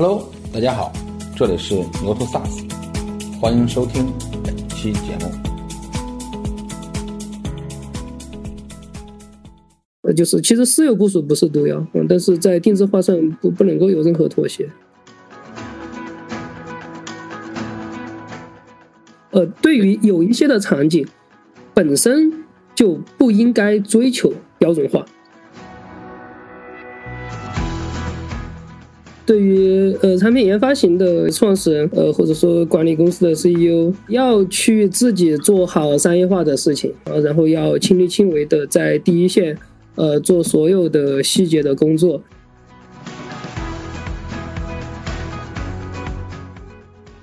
Hello，大家好，这里是牛头 SaaS，欢迎收听本期节目。呃，就是其实私有部署不是毒药，嗯，但是在定制化上不不能够有任何妥协。呃，对于有一些的场景，本身就不应该追求标准化。对于呃产品研发型的创始人，呃或者说管理公司的 CEO，要去自己做好商业化的事情啊，然后要亲力亲为的在第一线，呃做所有的细节的工作。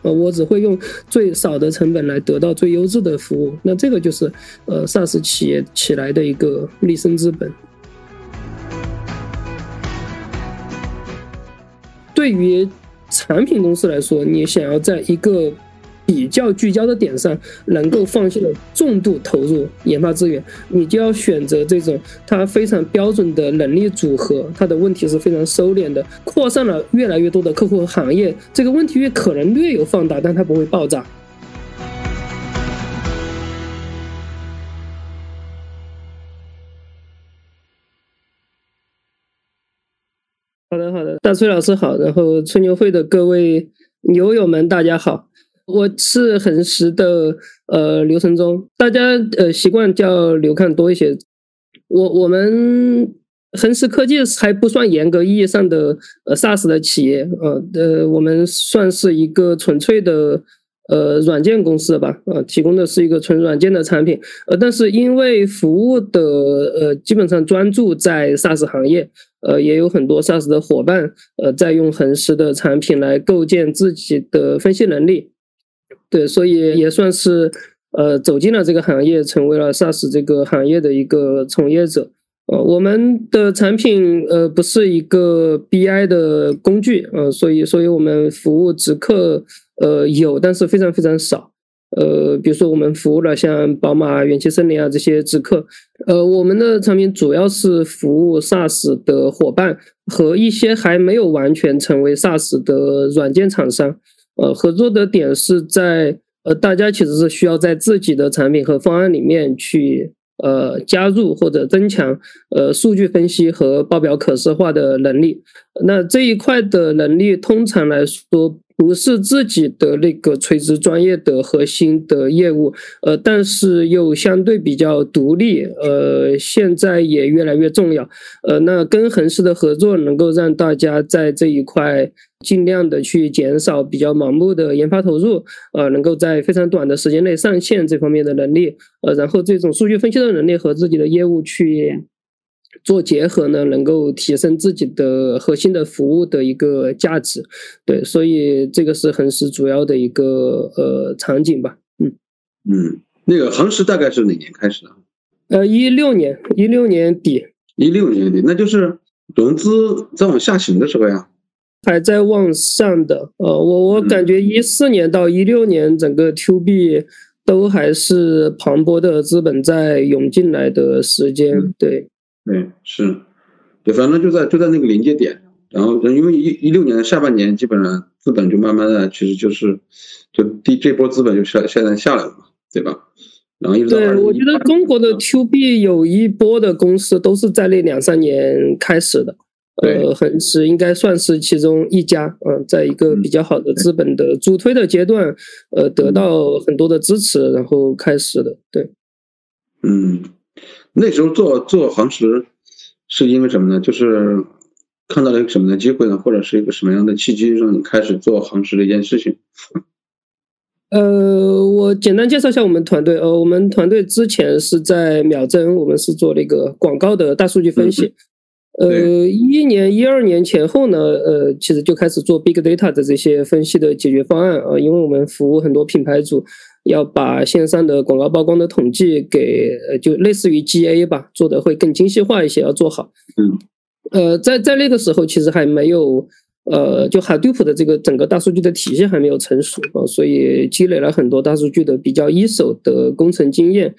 呃，我只会用最少的成本来得到最优质的服务，那这个就是呃 SaaS 企业起来的一个立身之本。对于产品公司来说，你想要在一个比较聚焦的点上能够放心的重度投入研发资源，你就要选择这种它非常标准的能力组合，它的问题是非常收敛的，扩散了越来越多的客户和行业，这个问题越可能略有放大，但它不会爆炸。大崔老师好，然后吹牛会的各位牛友们，大家好，我是恒实的呃刘承忠，大家呃习惯叫刘看多一些。我我们恒实科技还不算严格意义上的呃 SaaS 的企业，呃呃，我们算是一个纯粹的。呃，软件公司吧，呃，提供的是一个纯软件的产品，呃，但是因为服务的呃基本上专注在 SaaS 行业，呃，也有很多 SaaS 的伙伴，呃，在用恒实的产品来构建自己的分析能力，对，所以也算是呃走进了这个行业，成为了 SaaS 这个行业的一个从业者。呃，我们的产品呃不是一个 BI 的工具，呃，所以所以我们服务直客。呃，有，但是非常非常少。呃，比如说我们服务了像宝马、元气森林啊这些直客。呃，我们的产品主要是服务 SaaS 的伙伴和一些还没有完全成为 SaaS 的软件厂商。呃，合作的点是在呃，大家其实是需要在自己的产品和方案里面去呃加入或者增强呃数据分析和报表可视化的能力。那这一块的能力，通常来说。不是自己的那个垂直专业的核心的业务，呃，但是又相对比较独立，呃，现在也越来越重要，呃，那跟恒实的合作能够让大家在这一块尽量的去减少比较盲目的研发投入，呃，能够在非常短的时间内上线这方面的能力，呃，然后这种数据分析的能力和自己的业务去。做结合呢，能够提升自己的核心的服务的一个价值，对，所以这个是恒实主要的一个呃场景吧，嗯。嗯，那个恒实大概是哪年开始的？呃，一六年，一六年底，一六年底，那就是融资在往下行的时候呀，还在往上的，呃，我我感觉一四年到一六年整个 To B 都还是磅礴的资本在涌进来的时间，对。对，是，对，反正就在就在那个临界点，然后因为一一六年的下半年，基本上资本就慢慢的，其实就是，就第这波资本就下现在下来了嘛，对吧？然后一直对，我觉得中国的 To B 有一波的公司都是在那两三年开始的，呃，恒实应该算是其中一家，嗯，在一个比较好的资本的主推的阶段，呃，得到很多的支持，然后开始的，对，嗯。那时候做做恒实，是因为什么呢？就是看到了一个什么的机会呢，或者是一个什么样的契机，让你开始做恒实的一件事情？呃，我简单介绍一下我们团队。呃，我们团队之前是在秒针，我们是做那个广告的大数据分析。呃，一年、一二年前后呢，呃，其实就开始做 big data 的这些分析的解决方案啊，因为我们服务很多品牌主。要把线上的广告曝光的统计给，呃，就类似于 GA 吧，做的会更精细化一些，要做好。嗯，呃，在在那个时候，其实还没有，呃，就 Hadoop 的这个整个大数据的体系还没有成熟啊，所以积累了很多大数据的比较一手的工程经验，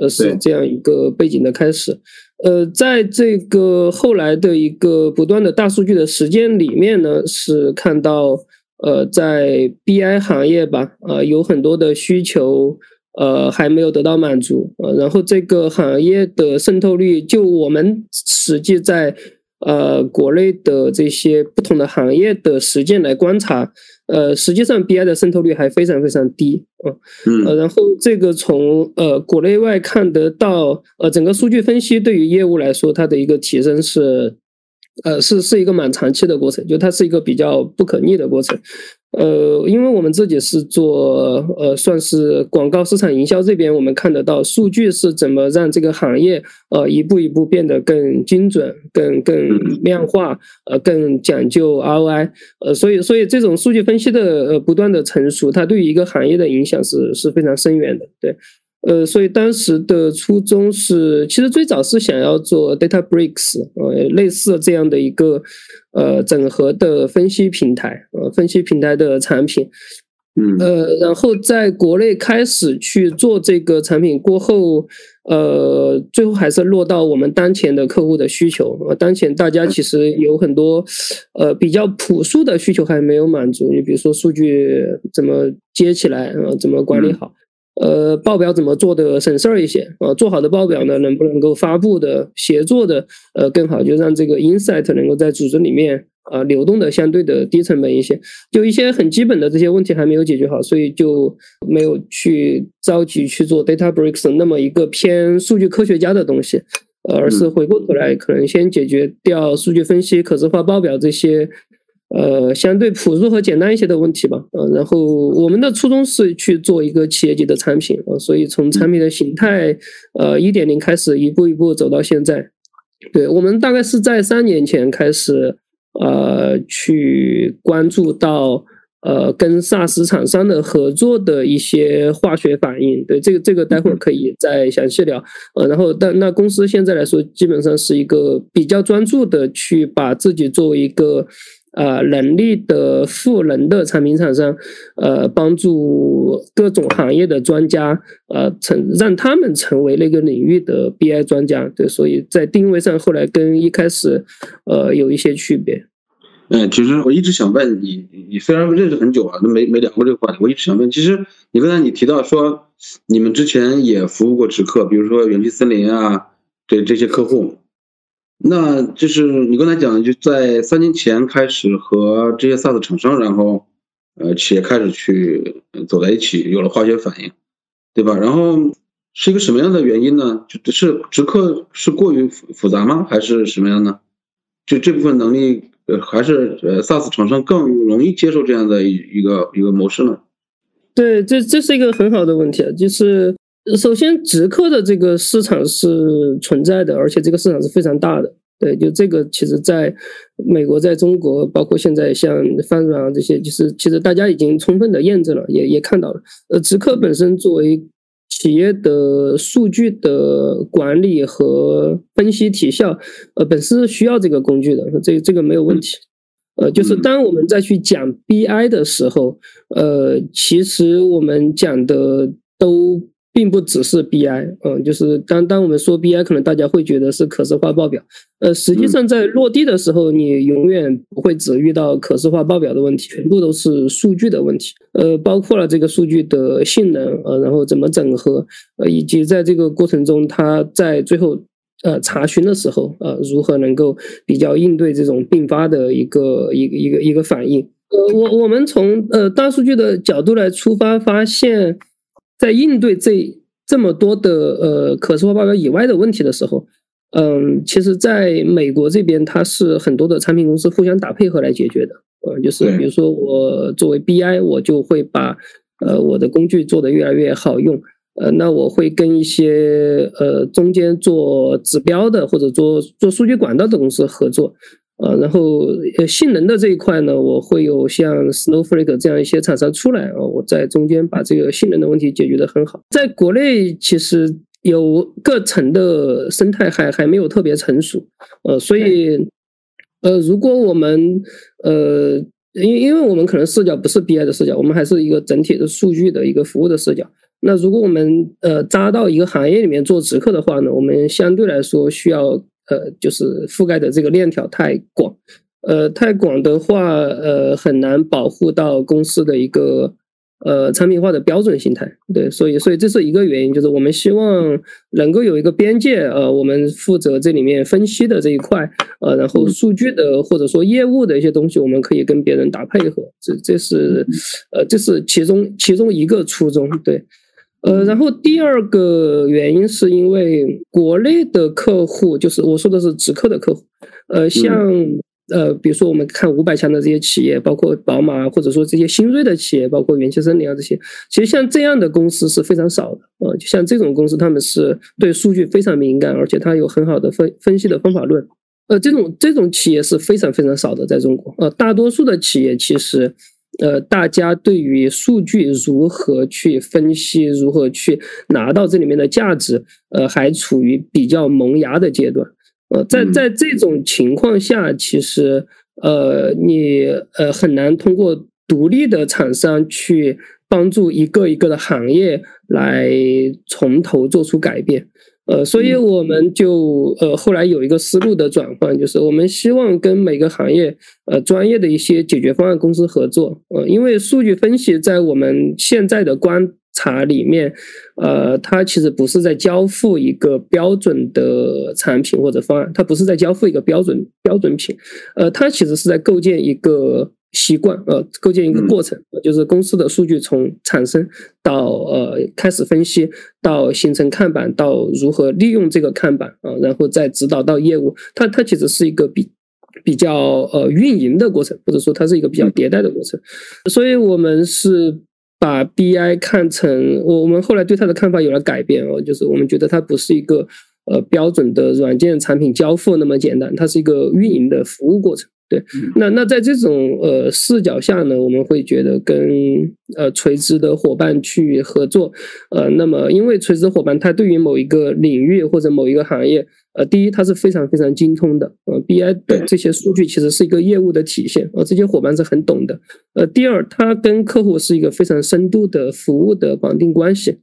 呃，是这样一个背景的开始。呃，在这个后来的一个不断的大数据的实践里面呢，是看到呃，在 BI 行业吧，呃，有很多的需求，呃，还没有得到满足，呃，然后这个行业的渗透率，就我们实际在。呃，国内的这些不同的行业的实践来观察，呃，实际上 BI 的渗透率还非常非常低啊。嗯，呃，然后这个从呃国内外看得到，呃，整个数据分析对于业务来说，它的一个提升是，呃，是是一个蛮长期的过程，就它是一个比较不可逆的过程。呃，因为我们自己是做呃，算是广告市场营销这边，我们看得到数据是怎么让这个行业呃一步一步变得更精准、更更量化，呃，更讲究 ROI。呃，所以所以这种数据分析的呃不断的成熟，它对于一个行业的影响是是非常深远的，对。呃，所以当时的初衷是，其实最早是想要做 Data Bricks，呃，类似这样的一个呃整合的分析平台，呃，分析平台的产品，嗯，呃，然后在国内开始去做这个产品过后，呃，最后还是落到我们当前的客户的需求，呃，当前大家其实有很多呃比较朴素的需求还没有满足，你比如说数据怎么接起来，呃，怎么管理好。呃，报表怎么做的省事儿一些啊？做好的报表呢，能不能够发布的协作的呃更好？就让这个 insight 能够在组织里面啊流动的相对的低成本一些。就一些很基本的这些问题还没有解决好，所以就没有去着急去做 data bricks 那么一个偏数据科学家的东西，而是回过头来可能先解决掉数据分析、可视化报表这些。呃，相对朴素和简单一些的问题吧，呃，然后我们的初衷是去做一个企业级的产品，呃，所以从产品的形态，呃，一点零开始，一步一步走到现在。对我们大概是在三年前开始，呃，去关注到，呃，跟 SaaS 厂商的合作的一些化学反应。对这个，这个待会儿可以再详细聊。呃，然后但那公司现在来说，基本上是一个比较专注的去把自己作为一个。呃，能力的赋能的产品厂商，呃，帮助各种行业的专家，呃，成让他们成为那个领域的 BI 专家。对，所以在定位上，后来跟一开始，呃，有一些区别。嗯，其实我一直想问你，你虽然认识很久啊，都没没聊过这个话题。我一直想问，其实你刚才你提到说，你们之前也服务过直客，比如说元气森林啊，这这些客户。那就是你刚才讲，就在三年前开始和这些 SaaS 厂商，然后呃企业开始去走在一起，有了化学反应，对吧？然后是一个什么样的原因呢？就是直客是过于复复杂吗？还是什么样呢？就这部分能力，呃，还是呃 SaaS 厂商更容易接受这样的一一个一个模式呢？对，这这是一个很好的问题啊，就是。首先，直客的这个市场是存在的，而且这个市场是非常大的。对，就这个，其实在美国、在中国，包括现在像翻软啊这些，就是其实大家已经充分的验证了，也也看到了。呃，直客本身作为企业的数据的管理和分析体效，呃，本身是需要这个工具的，这这个没有问题。呃，就是当我们再去讲 BI 的时候，呃，其实我们讲的都。并不只是 BI，嗯，就是当当我们说 BI，可能大家会觉得是可视化报表，呃，实际上在落地的时候，你永远不会只遇到可视化报表的问题，全部都是数据的问题，呃，包括了这个数据的性能，呃，然后怎么整合，呃，以及在这个过程中，它在最后呃查询的时候，呃，如何能够比较应对这种并发的一个一个一个一个反应，呃，我我们从呃大数据的角度来出发，发现。在应对这这么多的呃可视化报表以外的问题的时候，嗯，其实在美国这边，它是很多的产品公司互相打配合来解决的，呃，就是比如说我作为 BI，我就会把呃我的工具做得越来越好用，呃，那我会跟一些呃中间做指标的或者做做数据管道的公司合作。呃，然后呃，性能的这一块呢，我会有像 Snowflake 这样一些厂商出来啊，我在中间把这个性能的问题解决的很好。在国内其实有各层的生态还还没有特别成熟，呃，所以呃，如果我们呃，因因为我们可能视角不是 BI 的视角，我们还是一个整体的数据的一个服务的视角。那如果我们呃扎到一个行业里面做直客的话呢，我们相对来说需要呃就是覆盖的这个链条太广，呃太广的话呃很难保护到公司的一个。呃，产品化的标准形态，对，所以，所以这是一个原因，就是我们希望能够有一个边界，呃，我们负责这里面分析的这一块，呃，然后数据的或者说业务的一些东西，我们可以跟别人打配合，这这是，呃，这是其中其中一个初衷，对，呃，然后第二个原因是因为国内的客户，就是我说的是直客的客户，呃，像。呃，比如说我们看五百强的这些企业，包括宝马，或者说这些新锐的企业，包括元气森林啊这些，其实像这样的公司是非常少的呃，就像这种公司，他们是对数据非常敏感，而且它有很好的分分析的方法论。呃，这种这种企业是非常非常少的，在中国。呃，大多数的企业其实，呃，大家对于数据如何去分析，如何去拿到这里面的价值，呃，还处于比较萌芽的阶段。呃，在在这种情况下，其实呃，你呃很难通过独立的厂商去帮助一个一个的行业来从头做出改变。呃，所以我们就呃后来有一个思路的转换，就是我们希望跟每个行业呃专业的一些解决方案公司合作。呃，因为数据分析在我们现在的观察里面，呃，它其实不是在交付一个标准的产品或者方案，它不是在交付一个标准标准品，呃，它其实是在构建一个习惯，呃，构建一个过程，就是公司的数据从产生到呃开始分析，到形成看板，到如何利用这个看板啊，然后再指导到业务，它它其实是一个比比较呃运营的过程，或者说它是一个比较迭代的过程，所以我们是。把 BI 看成我我们后来对它的看法有了改变哦，就是我们觉得它不是一个呃标准的软件产品交付那么简单，它是一个运营的服务过程。对，那那在这种呃视角下呢，我们会觉得跟呃垂直的伙伴去合作，呃，那么因为垂直伙伴他对于某一个领域或者某一个行业。呃，第一，他是非常非常精通的，呃，BI 的这些数据其实是一个业务的体现，呃，这些伙伴是很懂的。呃，第二，他跟客户是一个非常深度的服务的绑定关系。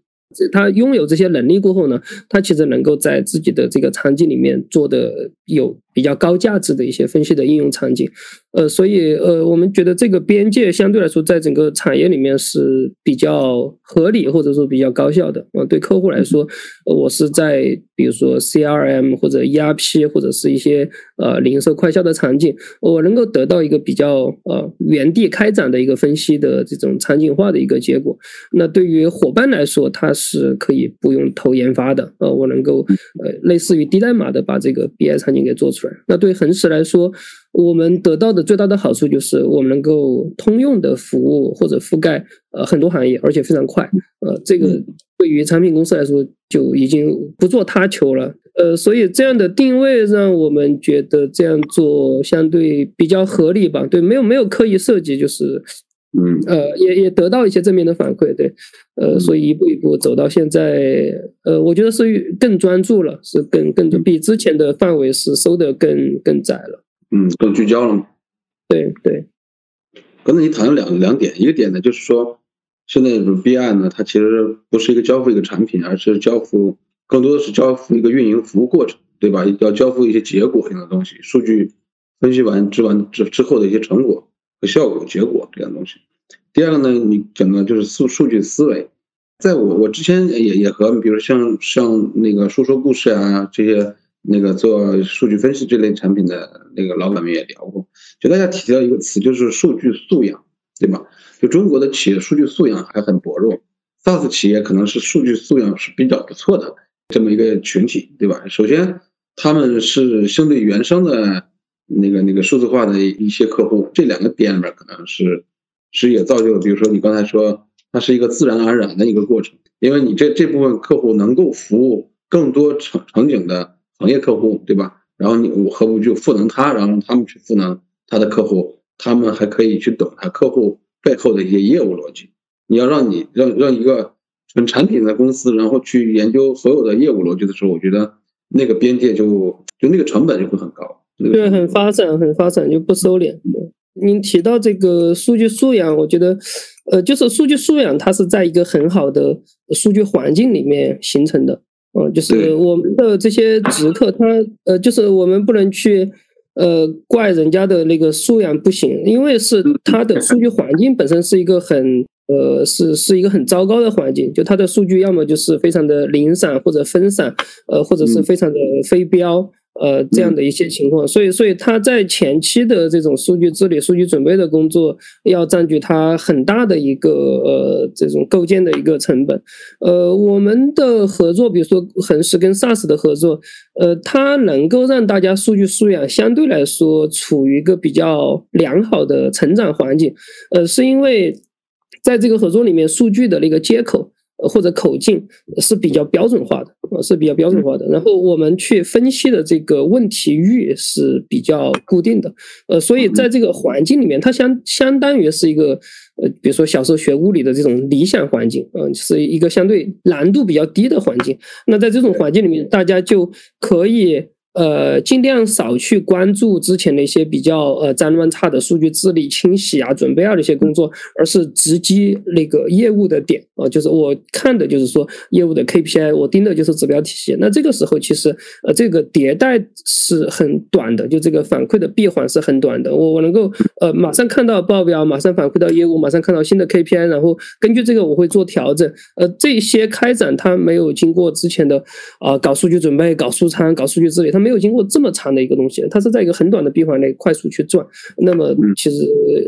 他拥有这些能力过后呢，他其实能够在自己的这个场景里面做的有比较高价值的一些分析的应用场景。呃，所以呃，我们觉得这个边界相对来说，在整个产业里面是比较合理或者说比较高效的。呃，对客户来说，我是在比如说 CRM 或者 ERP 或者是一些呃零售快销的场景，我能够得到一个比较呃原地开展的一个分析的这种场景化的一个结果。那对于伙伴来说，它是可以不用投研发的。呃，我能够呃类似于低代码的把这个 BI 场景给做出来。那对恒实来说，我们得到的最大的好处就是我们能够通用的服务或者覆盖呃很多行业，而且非常快。呃，这个对于产品公司来说就已经不做他求了。呃，所以这样的定位让我们觉得这样做相对比较合理吧？对，没有没有刻意设计，就是嗯呃也也得到一些正面的反馈。对，呃，所以一步一步走到现在，呃，我觉得是更专注了，是更更比之前的范围是收的更更窄了。嗯，更聚焦了？对对。刚才你谈了两两点，一个点呢，就是说，现在 BI 呢，它其实不是一个交付一个产品，而是交付更多的是交付一个运营服务过程，对吧？要交付一些结果性的东西，数据分析完之完之之后的一些成果和效果结果这样东西。第二个呢，你讲的就是数数据思维，在我我之前也也和比如像像那个说说故事啊这些。那个做数据分析这类产品的那个老板们也聊过，就大家提到一个词，就是数据素养，对吧？就中国的企业数据素养还很薄弱，SaaS 企业可能是数据素养是比较不错的这么一个群体，对吧？首先，他们是相对原生的那个那个数字化的一些客户，这两个点里面可能是是也造就，比如说你刚才说，它是一个自然而然的一个过程，因为你这这部分客户能够服务更多场场景的。行业客户对吧？然后你我何不就赋能他，然后他们去赋能他的客户，他们还可以去懂他客户背后的一些业务逻辑。你要让你让让一个纯产品的公司，然后去研究所有的业务逻辑的时候，我觉得那个边界就就那个成本就会很高。对，很发展，很发展就不收敛。您提到这个数据素养，我觉得，呃，就是数据素养，它是在一个很好的数据环境里面形成的。嗯，就是我们的这些直客，他呃，就是我们不能去呃怪人家的那个素养不行，因为是他的数据环境本身是一个很呃是是一个很糟糕的环境，就他的数据要么就是非常的零散或者分散，呃，或者是非常的非标。呃，这样的一些情况，所以，所以他在前期的这种数据治理、数据准备的工作，要占据他很大的一个呃这种构建的一个成本。呃，我们的合作，比如说恒实跟 SaaS 的合作，呃，它能够让大家数据素养相对来说处于一个比较良好的成长环境。呃，是因为在这个合作里面，数据的那个接口。或者口径是比较标准化的，呃，是比较标准化的。然后我们去分析的这个问题域是比较固定的，呃，所以在这个环境里面，它相相当于是一个，呃，比如说小时候学物理的这种理想环境，嗯，是一个相对难度比较低的环境。那在这种环境里面，大家就可以。呃，尽量少去关注之前的一些比较呃脏乱差的数据治理、清洗啊、准备啊的一些工作，而是直击那个业务的点啊，就是我看的就是说业务的 KPI，我盯的就是指标体系。那这个时候其实呃这个迭代是很短的，就这个反馈的闭环是很短的。我我能够呃马上看到报表，马上反馈到业务，马上看到新的 KPI，然后根据这个我会做调整。呃，这些开展它没有经过之前的啊搞数据准备、搞数仓、搞数据治理，他们。没有经过这么长的一个东西，它是在一个很短的闭环内快速去转。那么，其实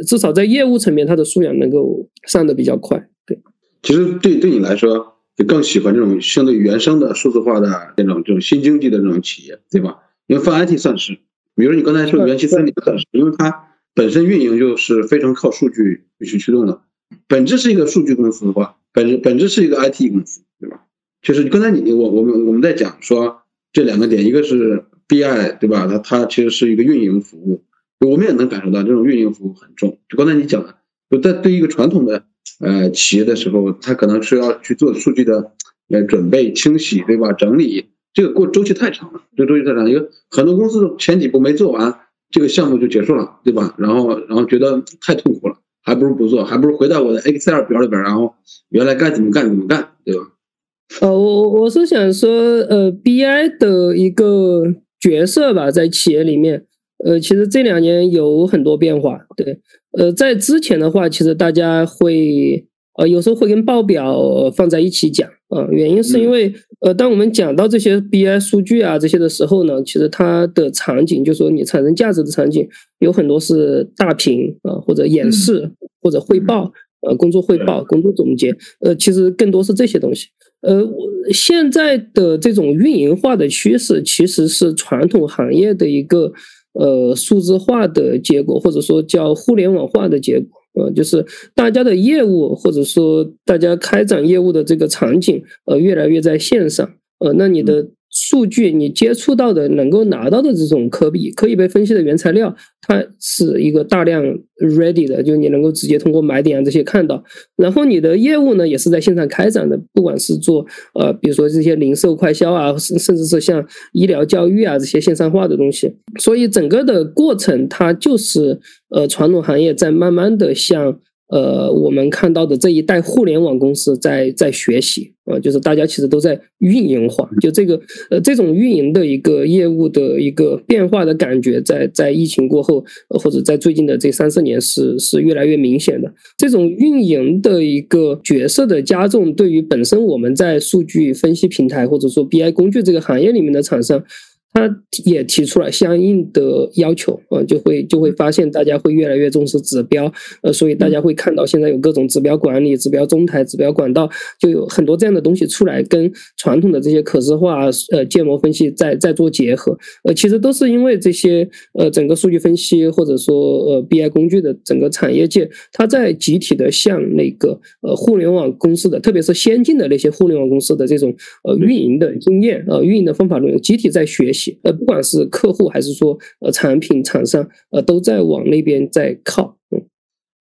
至少在业务层面，它的素养能够上的比较快。对，其实对对你来说，你更喜欢这种相对原生的数字化的这种这种新经济的这种企业，对吧？因为泛 IT 算是，比如你刚才说元气森林算是，因为它本身运营就是非常靠数据去驱动的，本质是一个数据公司的话，本质本质是一个 IT 公司，对吧？就是刚才你我我们我们在讲说。这两个点，一个是 BI，对吧？它它其实是一个运营服务，我们也能感受到这种运营服务很重。就刚才你讲的，就在对一个传统的呃企业的时候，它可能是要去做数据的呃准备、清洗，对吧？整理这个过周期太长了，这个周期太长，因为很多公司前几步没做完，这个项目就结束了，对吧？然后然后觉得太痛苦了，还不如不做，还不如回到我的 Excel 表里边，然后原来该怎么干怎么干，对吧？呃，我我是想说，呃，BI 的一个角色吧，在企业里面，呃，其实这两年有很多变化。对，呃，在之前的话，其实大家会，呃，有时候会跟报表放在一起讲，啊，原因是因为，呃，当我们讲到这些 BI 数据啊这些的时候呢，其实它的场景，就说你产生价值的场景，有很多是大屏啊，或者演示，或者汇报，呃，工作汇报、工作总结，呃，其实更多是这些东西。呃，现在的这种运营化的趋势，其实是传统行业的一个呃数字化的结果，或者说叫互联网化的结果。呃，就是大家的业务，或者说大家开展业务的这个场景，呃，越来越在线上。呃，那你的。数据你接触到的能够拿到的这种可比可以被分析的原材料，它是一个大量 ready 的，就你能够直接通过买点啊这些看到。然后你的业务呢也是在线上开展的，不管是做呃比如说这些零售快销啊，甚甚至是像医疗教育啊这些线上化的东西。所以整个的过程它就是呃传统行业在慢慢的向。呃，我们看到的这一代互联网公司在在学习啊，就是大家其实都在运营化，就这个呃这种运营的一个业务的一个变化的感觉，在在疫情过后，或者在最近的这三四年是是越来越明显的。这种运营的一个角色的加重，对于本身我们在数据分析平台或者说 BI 工具这个行业里面的厂商。他也提出了相应的要求，呃，就会就会发现大家会越来越重视指标，呃，所以大家会看到现在有各种指标管理、指标中台、指标管道，就有很多这样的东西出来，跟传统的这些可视化、呃建模分析在在做结合，呃，其实都是因为这些呃整个数据分析或者说呃 BI 工具的整个产业界，它在集体的向那个呃互联网公司的，特别是先进的那些互联网公司的这种呃运营的经验、呃运营的方法论，集体在学习。呃，不管是客户还是说呃产品厂商，呃，都在往那边在靠。嗯，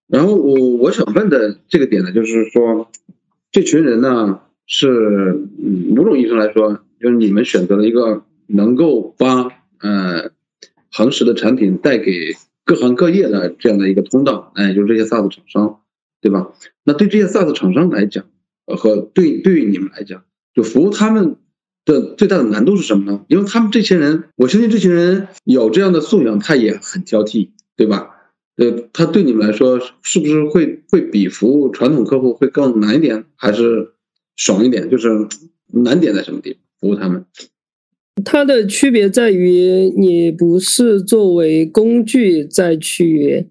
然后我我想问的这个点呢，就是说，这群人呢是某种意义上来说，就是你们选择了一个能够把呃恒实的产品带给各行各业的这样的一个通道，哎，就是这些 SaaS 厂商，对吧？那对这些 SaaS 厂商来讲，呃，和对对于你们来讲，就服务他们的最大的难度是什么呢？因为他们这些人，我相信这群人有这样的素养，他也很挑剔，对吧？呃，他对你们来说是不是会会比服务传统客户会更难一点，还是爽一点？就是难点在什么地方？服务他们，它的区别在于你不是作为工具再去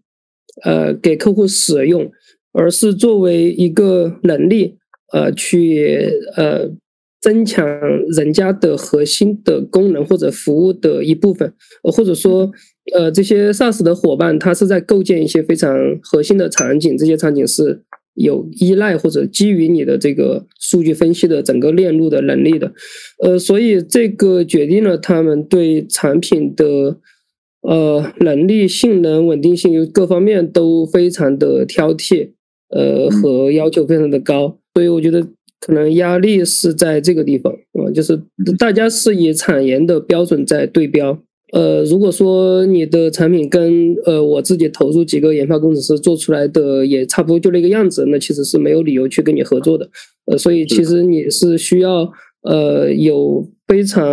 呃给客户使用，而是作为一个能力呃去呃增强人家的核心的功能或者服务的一部分，或者说。呃，这些 SaaS 的伙伴，他是在构建一些非常核心的场景，这些场景是有依赖或者基于你的这个数据分析的整个链路的能力的。呃，所以这个决定了他们对产品的呃能力、性能、稳定性各方面都非常的挑剔，呃，和要求非常的高。所以我觉得可能压力是在这个地方啊，就是大家是以产研的标准在对标。呃，如果说你的产品跟呃我自己投入几个研发工程师做出来的也差不多就那个样子，那其实是没有理由去跟你合作的。呃，所以其实你是需要呃有非常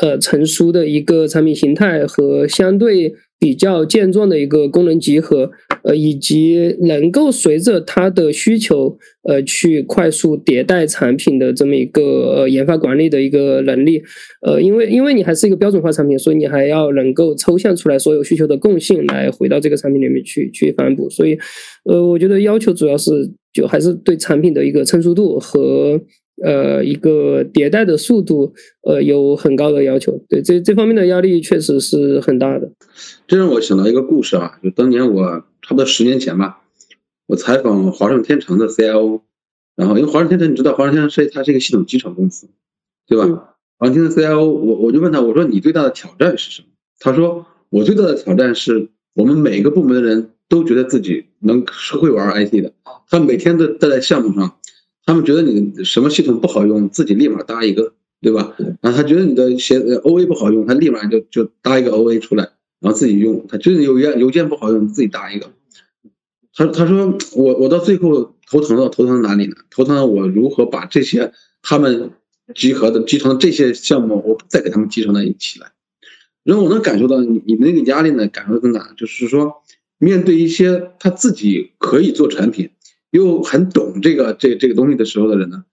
呃成熟的一个产品形态和相对。比较健壮的一个功能集合，呃，以及能够随着它的需求，呃，去快速迭代产品的这么一个呃研发管理的一个能力，呃，因为因为你还是一个标准化产品，所以你还要能够抽象出来所有需求的共性，来回到这个产品里面去去反哺，所以，呃，我觉得要求主要是就还是对产品的一个成熟度和。呃，一个迭代的速度，呃，有很高的要求。对这这方面的压力确实是很大的。这让我想到一个故事啊，就当年我差不多十年前吧，我采访华盛天成的 CIO，然后因为华盛天成你知道，华盛天成是它是一个系统集成公司，对吧？华盛天的 CIO，我我就问他，我说你最大的挑战是什么？他说我最大的挑战是我们每个部门的人都觉得自己能是会玩 IT 的，他每天都都在项目上。他们觉得你什么系统不好用，自己立马搭一个，对吧？然后他觉得你的写 OA 不好用，他立马就就搭一个 OA 出来，然后自己用。他觉得邮件邮件不好用，自己搭一个。他他说我我到最后头疼了，头疼哪里呢？头疼我如何把这些他们集合的集成这些项目，我再给他们集成在一起来。然后我能感受到你你那个压力呢，感受在哪？就是说面对一些他自己可以做产品。又很懂这个这这个东西的时候的人呢，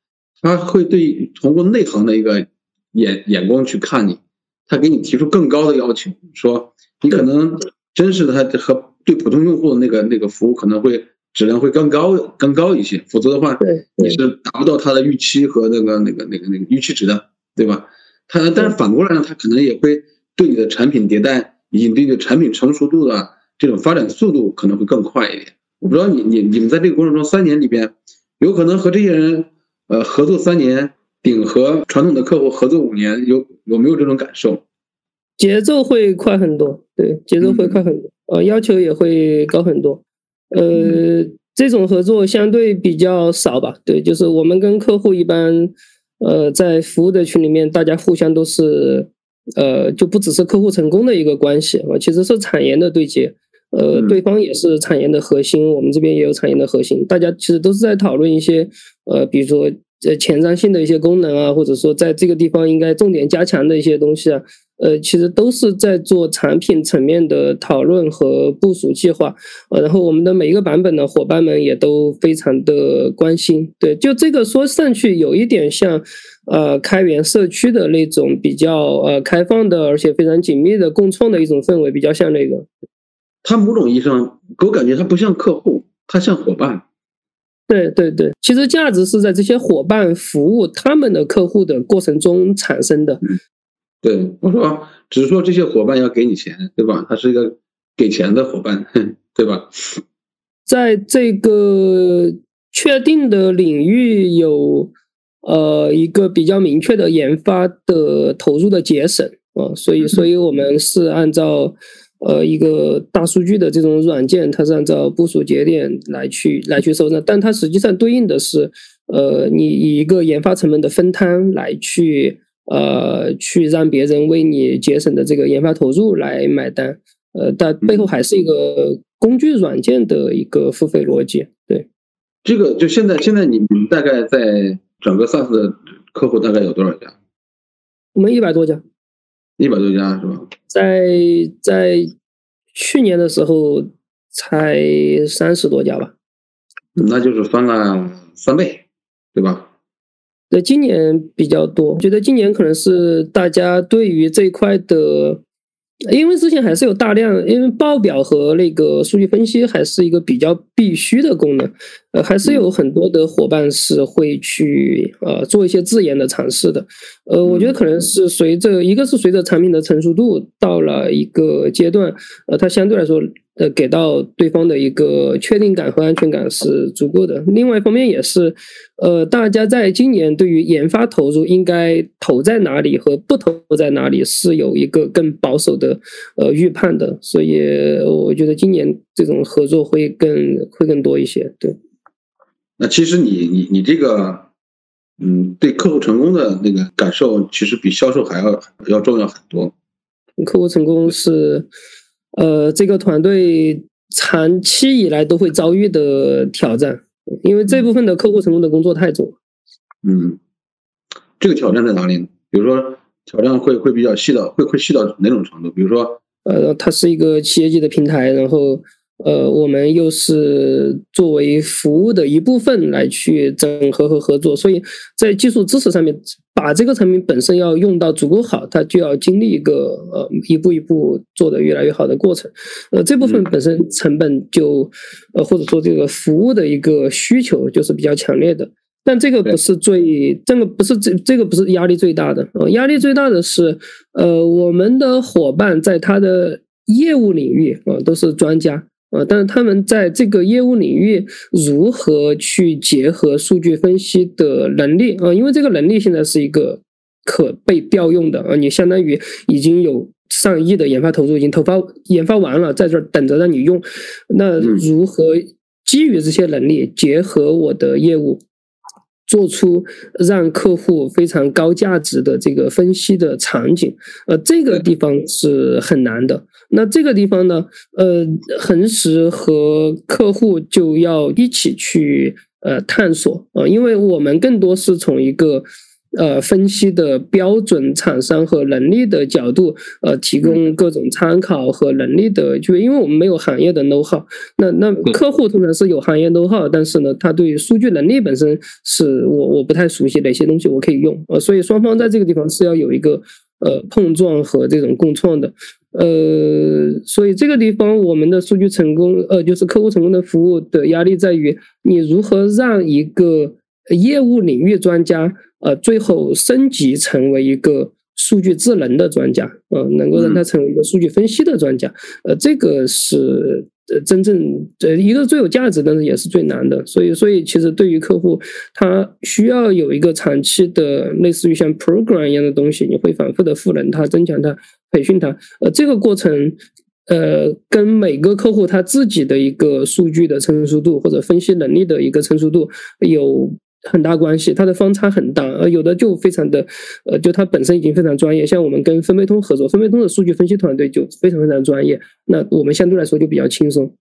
他会对通过内行的一个眼眼光去看你，他给你提出更高的要求，说你可能真实的他和对普通用户的那个那个服务可能会质量会更高更高一些，否则的话你是达不到他的预期和那个那个那个那个预期值的，对吧？他但是反过来呢，他可能也会对你的产品迭代以及对你的产品成熟度的这种发展速度可能会更快一点。我不知道你你你们在这个过程中三年里边，有可能和这些人呃合作三年，顶和传统的客户合作五年，有有没有这种感受？节奏会快很多，对，节奏会快很多，呃，要求也会高很多，呃，这种合作相对比较少吧，对，就是我们跟客户一般，呃，在服务的群里面，大家互相都是，呃，就不只是客户成功的一个关系，啊，其实是产研的对接。呃，对方也是产业的核心，我们这边也有产业的核心，大家其实都是在讨论一些，呃，比如说呃前瞻性的一些功能啊，或者说在这个地方应该重点加强的一些东西啊，呃，其实都是在做产品层面的讨论和部署计划。呃，然后我们的每一个版本的伙伴们也都非常的关心。对，就这个说上去有一点像，呃，开源社区的那种比较呃开放的，而且非常紧密的共创的一种氛围，比较像那个。他某种意义上给我感觉，他不像客户，他像伙伴。对对对，其实价值是在这些伙伴服务他们的客户的过程中产生的。对，我说，只是说这些伙伴要给你钱，对吧？他是一个给钱的伙伴，对吧？在这个确定的领域有呃一个比较明确的研发的投入的节省啊，所以，所以我们是按照。呃，一个大数据的这种软件，它是按照部署节点来去来去收账，但它实际上对应的是，呃，你以一个研发成本的分摊来去，呃，去让别人为你节省的这个研发投入来买单。呃，但背后还是一个工具软件的一个付费逻辑。对，这个就现在现在你你们大概在整个 SaaS 的客户大概有多少家？我们一百多家，一百多家是吧？在在去年的时候才三十多家吧。那就是翻了三倍，对吧？对，今年比较多，我觉得今年可能是大家对于这一块的。因为之前还是有大量，因为报表和那个数据分析还是一个比较必须的功能，呃，还是有很多的伙伴是会去呃做一些自研的尝试的，呃，我觉得可能是随着一个是随着产品的成熟度到了一个阶段，呃，它相对来说。呃，给到对方的一个确定感和安全感是足够的。另外一方面也是，呃，大家在今年对于研发投入应该投在哪里和不投在哪里是有一个更保守的呃预判的。所以我觉得今年这种合作会更会更多一些。对。那其实你你你这个，嗯，对客户成功的那个感受，其实比销售还要要重要很多。客户成功是。呃，这个团队长期以来都会遭遇的挑战，因为这部分的客户成功的工作太重。嗯，这个挑战在哪里呢？比如说，挑战会会比较细到，会会细到哪种程度？比如说，呃，它是一个企业级的平台，然后。呃，我们又是作为服务的一部分来去整合和合作，所以在技术支持上面，把这个产品本身要用到足够好，它就要经历一个呃一步一步做的越来越好的过程。呃，这部分本身成本就呃或者说这个服务的一个需求就是比较强烈的，但这个不是最这个不是这这个不是压力最大的，呃，压力最大的是呃我们的伙伴在他的业务领域啊都是专家。呃，但是他们在这个业务领域如何去结合数据分析的能力啊？因为这个能力现在是一个可被调用的啊，你相当于已经有上亿的研发投入，已经投发研发完了，在这儿等着让你用。那如何基于这些能力，结合我的业务？做出让客户非常高价值的这个分析的场景，呃，这个地方是很难的。那这个地方呢，呃，恒时和客户就要一起去呃探索呃，因为我们更多是从一个。呃，分析的标准、厂商和能力的角度，呃，提供各种参考和能力的，就因为我们没有行业的 know how，那那客户通常是有行业 know how，但是呢，他对于数据能力本身是我我不太熟悉哪些东西我可以用，呃，所以双方在这个地方是要有一个呃碰撞和这种共创的，呃，所以这个地方我们的数据成功，呃，就是客户成功的服务的压力在于你如何让一个业务领域专家。呃，最后升级成为一个数据智能的专家，呃，能够让他成为一个数据分析的专家，呃，这个是呃真正呃一个最有价值，但是也是最难的。所以，所以其实对于客户，他需要有一个长期的类似于像 program 一样的东西，你会反复的赋能他，增强他，培训他。呃，这个过程，呃，跟每个客户他自己的一个数据的成熟度或者分析能力的一个成熟度有。很大关系，它的方差很大，呃，有的就非常的，呃，就它本身已经非常专业，像我们跟分贝通合作，分贝通的数据分析团队就非常非常专业，那我们相对来说就比较轻松。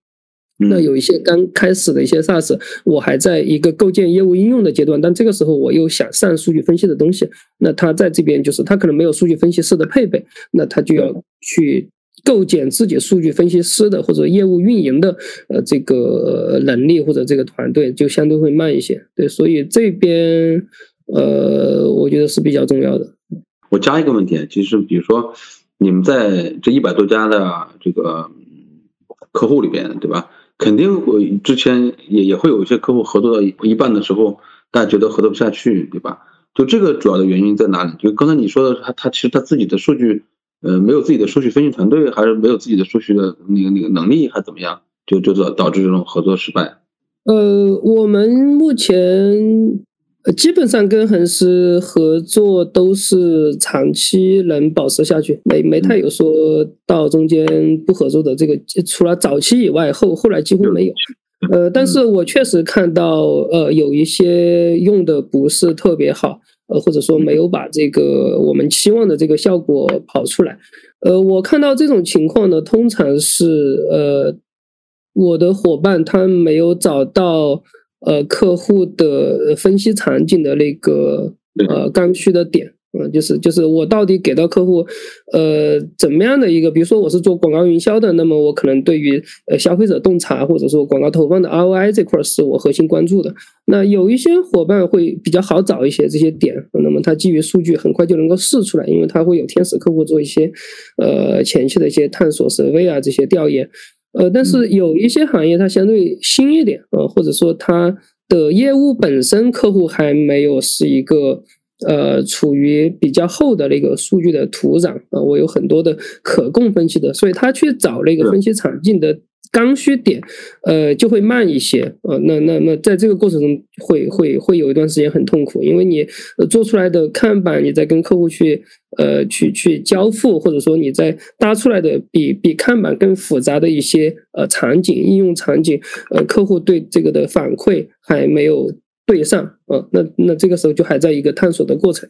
那有一些刚开始的一些 SaaS，我还在一个构建业务应用的阶段，但这个时候我又想上数据分析的东西，那他在这边就是他可能没有数据分析师的配备，那他就要去。构建自己数据分析师的或者业务运营的呃这个能力或者这个团队就相对会慢一些，对，所以这边呃我觉得是比较重要的。我加一个问题，其实比如说你们在这一百多家的这个客户里边，对吧？肯定会之前也也会有一些客户合作到一半的时候，大家觉得合作不下去，对吧？就这个主要的原因在哪里？就刚才你说的，他他其实他自己的数据。呃，没有自己的数据分析团队，还是没有自己的数据的那个那个能力，还怎么样？就就导导致这种合作失败。呃，我们目前基本上跟恒思合作都是长期能保持下去，没没太有说到中间不合作的这个，除了早期以外，后后来几乎没有。呃，但是我确实看到，呃，有一些用的不是特别好。呃，或者说没有把这个我们期望的这个效果跑出来。呃，我看到这种情况呢，通常是呃，我的伙伴他没有找到呃客户的分析场景的那个呃刚需的点。嗯，就是就是我到底给到客户，呃，怎么样的一个？比如说我是做广告营销的，那么我可能对于呃消费者洞察或者说广告投放的 ROI 这块是我核心关注的。那有一些伙伴会比较好找一些这些点，那么他基于数据很快就能够试出来，因为他会有天使客户做一些呃前期的一些探索、survey 啊这些调研。呃，但是有一些行业它相对新一点，呃，或者说它的业务本身客户还没有是一个。呃，处于比较厚的那个数据的土壤啊，我有很多的可供分析的，所以他去找那个分析场景的。刚需点，呃，就会慢一些，呃，那那那在这个过程中会会会有一段时间很痛苦，因为你做出来的看板，你在跟客户去呃去去交付，或者说你在搭出来的比比看板更复杂的一些呃场景应用场景，呃，客户对这个的反馈还没有对上，啊，那那这个时候就还在一个探索的过程。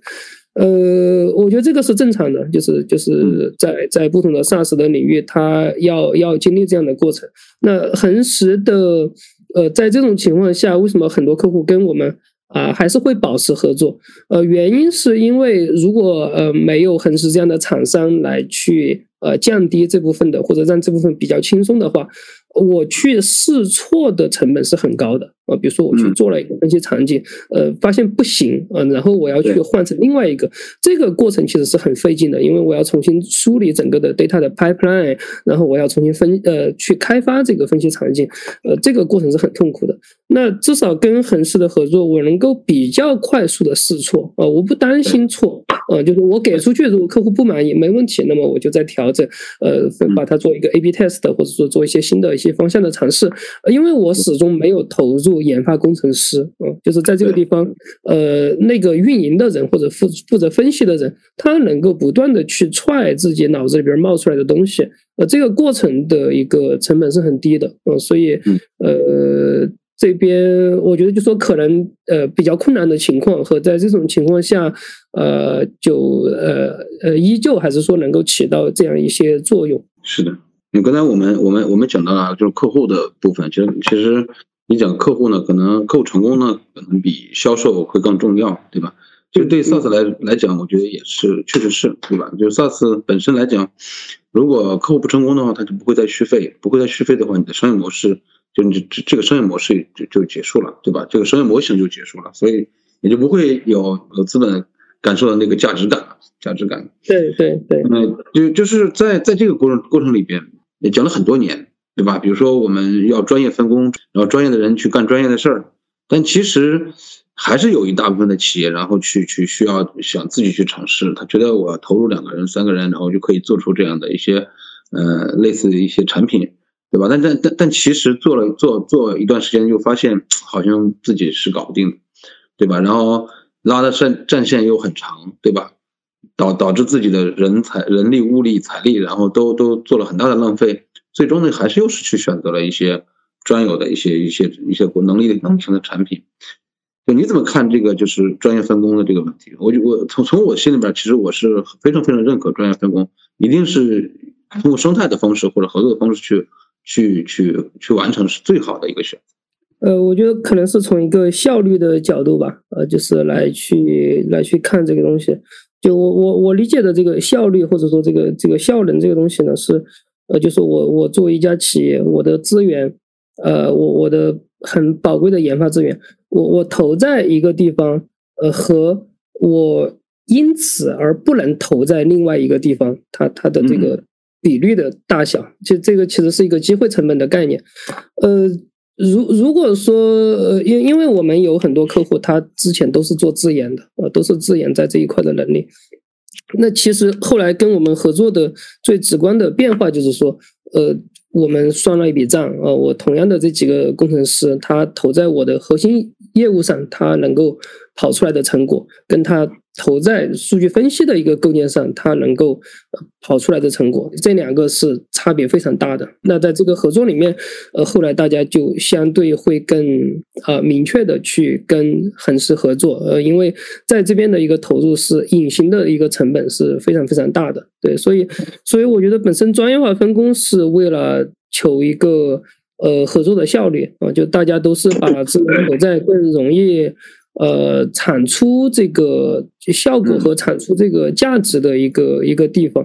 呃，我觉得这个是正常的，就是就是在在不同的 SaaS 的领域，它要要经历这样的过程。那恒实的，呃，在这种情况下，为什么很多客户跟我们啊还是会保持合作？呃，原因是因为如果呃没有恒实这样的厂商来去呃降低这部分的，或者让这部分比较轻松的话。我去试错的成本是很高的啊，比如说我去做了一个分析场景，呃，发现不行啊，然后我要去换成另外一个，这个过程其实是很费劲的，因为我要重新梳理整个的 data 的 pipeline，然后我要重新分呃去开发这个分析场景，呃，这个过程是很痛苦的。那至少跟恒氏的合作，我能够比较快速的试错啊，我不担心错啊，就是我给出去，如果客户不满意，没问题，那么我就再调整，呃，把它做一个 A/B test，或者说做一些新的一些方向的尝试。因为我始终没有投入研发工程师，嗯，就是在这个地方，呃，那个运营的人或者负负责分析的人，他能够不断的去踹自己脑子里边冒出来的东西，呃，这个过程的一个成本是很低的，嗯，所以，呃。这边我觉得就说可能呃比较困难的情况和在这种情况下呃就呃呃依旧还是说能够起到这样一些作用。是的，你刚才我们我们我们讲到了就是客户的部分，其实其实你讲客户呢，可能客户成功呢可能比销售会更重要，对吧？就对 SaaS 来来讲，我觉得也是确实是对吧？就 SaaS 本身来讲，如果客户不成功的话，他就不会再续费，不会再续费的话，你的商业模式。就你这这个商业模式就就结束了，对吧？这个商业模型就结束了，所以也就不会有有资本感受到那个价值感价值感。对对对。嗯，就就是在在这个过程过程里边也讲了很多年，对吧？比如说我们要专业分工，然后专业的人去干专业的事儿，但其实还是有一大部分的企业，然后去去需要想自己去尝试，他觉得我投入两个人、三个人，然后就可以做出这样的一些呃类似的一些产品。对吧？但但但但其实做了做做一段时间，就发现好像自己是搞不定，对吧？然后拉的战战线又很长，对吧？导导致自己的人才、人力、物力、财力，然后都都做了很大的浪费，最终呢，还是又是去选择了一些专有的一些一些一些能力能行的产品。就你怎么看这个就是专业分工的这个问题？我就我从从我心里边，其实我是非常非常认可专业分工，一定是通过生态的方式或者合作的方式去。去去去完成是最好的一个选择。呃，我觉得可能是从一个效率的角度吧，呃，就是来去来去看这个东西。就我我我理解的这个效率或者说这个这个效能这个东西呢，是呃，就是我我作为一家企业，我的资源，呃，我我的很宝贵的研发资源，我我投在一个地方，呃，和我因此而不能投在另外一个地方，它它的这个。比率的大小，就这个其实是一个机会成本的概念。呃，如如果说，呃，因因为我们有很多客户，他之前都是做自研的，呃，都是自研在这一块的能力。那其实后来跟我们合作的最直观的变化就是说，呃，我们算了一笔账啊，我同样的这几个工程师，他投在我的核心业务上，他能够跑出来的成果，跟他投在数据分析的一个构建上，它能够跑出来的成果，这两个是差别非常大的。那在这个合作里面，呃，后来大家就相对会更呃明确的去跟恒实合作，呃，因为在这边的一个投入是隐形的一个成本是非常非常大的，对，所以所以我觉得本身专业化分工是为了求一个呃合作的效率啊，就大家都是把资源投在更容易。呃，产出这个效果和产出这个价值的一个一个地方，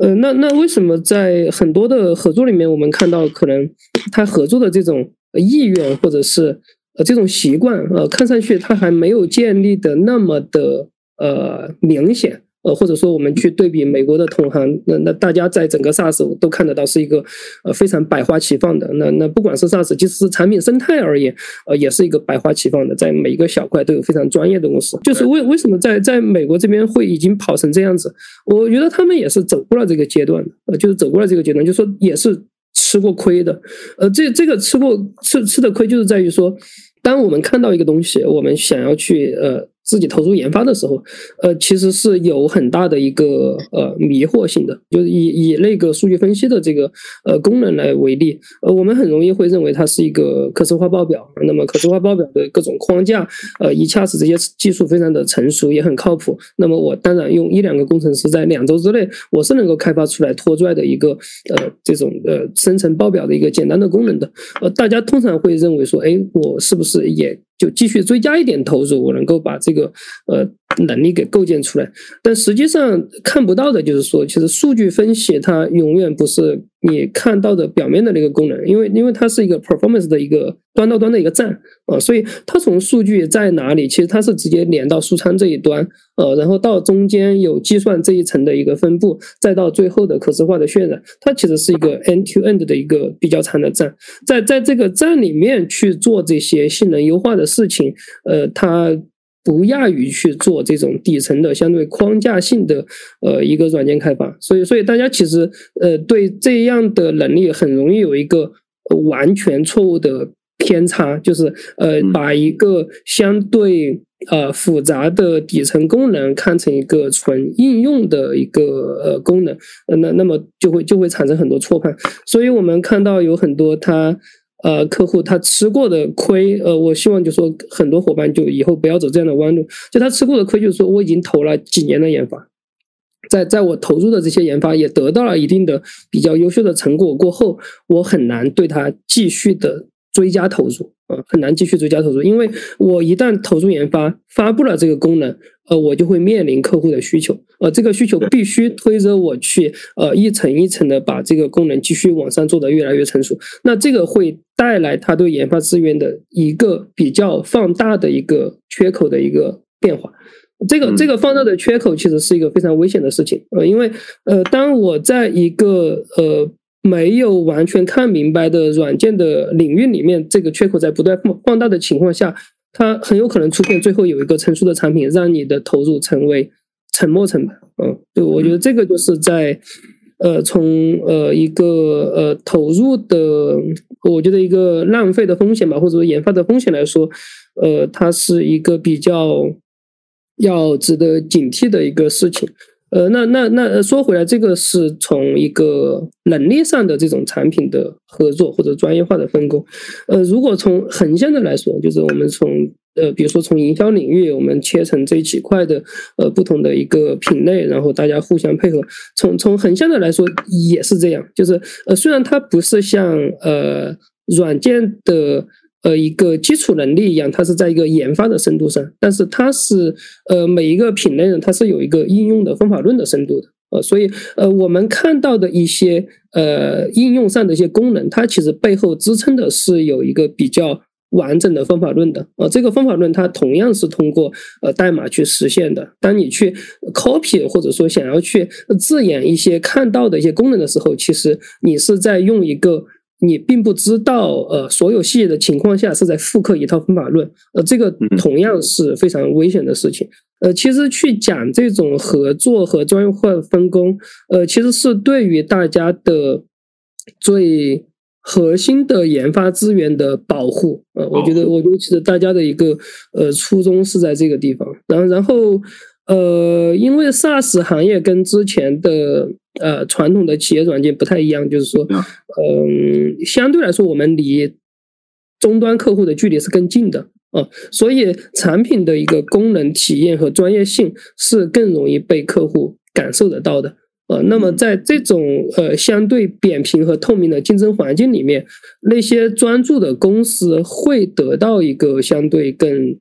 呃，那那为什么在很多的合作里面，我们看到可能他合作的这种意愿或者是呃这种习惯，呃，看上去他还没有建立的那么的呃明显。呃，或者说我们去对比美国的同行，那那大家在整个 SaaS 都看得到是一个呃非常百花齐放的。那那不管是 SaaS，即使是产品生态而言，呃，也是一个百花齐放的，在每一个小块都有非常专业的公司。就是为为什么在在美国这边会已经跑成这样子？我觉得他们也是走过了这个阶段，呃，就是走过了这个阶段，就说也是吃过亏的。呃，这这个吃过吃吃的亏，就是在于说，当我们看到一个东西，我们想要去呃。自己投入研发的时候，呃，其实是有很大的一个呃迷惑性的，就是以以那个数据分析的这个呃功能来为例，呃，我们很容易会认为它是一个可视化报表，那么可视化报表的各种框架，呃，一恰是这些技术非常的成熟，也很靠谱，那么我当然用一两个工程师在两周之内，我是能够开发出来拖拽的一个呃这种呃生成报表的一个简单的功能的，呃，大家通常会认为说，哎，我是不是也？就继续追加一点投入，我能够把这个呃能力给构建出来。但实际上看不到的就是说，其实数据分析它永远不是。你看到的表面的那个功能，因为因为它是一个 performance 的一个端到端的一个站啊，所以它从数据在哪里，其实它是直接连到数仓这一端，呃，然后到中间有计算这一层的一个分布，再到最后的可视化的渲染，它其实是一个 end to end 的一个比较长的站，在在这个站里面去做这些性能优化的事情，呃，它。不亚于去做这种底层的相对框架性的呃一个软件开发，所以所以大家其实呃对这样的能力很容易有一个完全错误的偏差，就是呃把一个相对呃复杂的底层功能看成一个纯应用的一个呃功能，那那么就会就会产生很多错判，所以我们看到有很多它。呃，客户他吃过的亏，呃，我希望就说很多伙伴就以后不要走这样的弯路。就他吃过的亏，就是说我已经投了几年的研发，在在我投入的这些研发也得到了一定的比较优秀的成果过后，我很难对他继续的追加投入。呃，很难继续追加投入，因为我一旦投入研发，发布了这个功能，呃，我就会面临客户的需求，呃，这个需求必须推着我去，呃，一层一层的把这个功能继续往上做的越来越成熟，那这个会带来他对研发资源的一个比较放大的一个缺口的一个变化，这个这个放大的缺口其实是一个非常危险的事情，呃，因为呃，当我在一个呃。没有完全看明白的软件的领域里面，这个缺口在不断放放大的情况下，它很有可能出现最后有一个成熟的产品，让你的投入成为沉没成本。嗯，对，我觉得这个就是在呃从呃一个呃投入的，我觉得一个浪费的风险吧，或者说研发的风险来说，呃，它是一个比较要值得警惕的一个事情。呃，那那那说回来，这个是从一个能力上的这种产品的合作或者专业化的分工。呃，如果从横向的来说，就是我们从呃，比如说从营销领域，我们切成这几块的呃不同的一个品类，然后大家互相配合。从从横向的来说也是这样，就是呃，虽然它不是像呃软件的。呃，一个基础能力一样，它是在一个研发的深度上，但是它是呃每一个品类呢，它是有一个应用的方法论的深度的，呃，所以呃我们看到的一些呃应用上的一些功能，它其实背后支撑的是有一个比较完整的方法论的，呃，这个方法论它同样是通过呃代码去实现的。当你去 copy 或者说想要去自演一些看到的一些功能的时候，其实你是在用一个。你并不知道，呃，所有细节的情况下是在复刻一套方法论，呃，这个同样是非常危险的事情。呃，其实去讲这种合作和专业化分工，呃，其实是对于大家的最核心的研发资源的保护。呃，我觉得，我觉得其实大家的一个呃初衷是在这个地方。然后，然后。呃，因为 SaaS 行业跟之前的呃传统的企业软件不太一样，就是说，嗯，相对来说我们离终端客户的距离是更近的啊，所以产品的一个功能体验和专业性是更容易被客户感受得到的。呃，那么在这种呃相对扁平和透明的竞争环境里面，那些专注的公司会得到一个相对更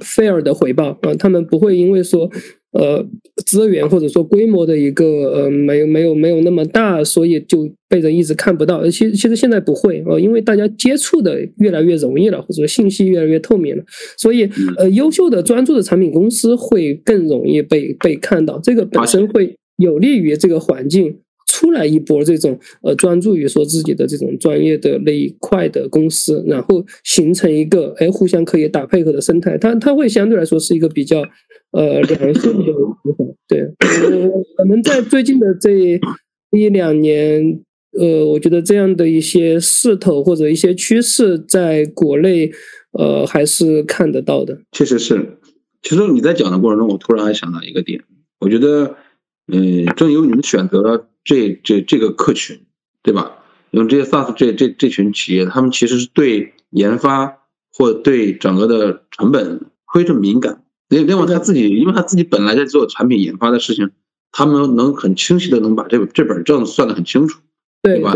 fair 的回报啊，他们不会因为说呃资源或者说规模的一个呃没有没有没有那么大，所以就被人一直看不到。其实其实现在不会啊，因为大家接触的越来越容易了，或者说信息越来越透明了，所以呃优秀的专注的产品公司会更容易被被看到，这个本身会。有利于这个环境出来一波这种呃专注于说自己的这种专业的那一块的公司，然后形成一个哎互相可以打配合的生态，它它会相对来说是一个比较呃良性的对，可能在最近的这一两年，呃，我觉得这样的一些势头或者一些趋势，在国内呃还是看得到的。确实是，其实你在讲的过程中，我突然还想到一个点，我觉得。嗯，正由你们选择了这这这个客群，对吧？用这些 SaaS 这这这群企业，他们其实是对研发或对整个的成本非常敏感。另另外，他自己因为他自己本来在做产品研发的事情，他们能很清晰的能把这这本账算得很清楚，对吧？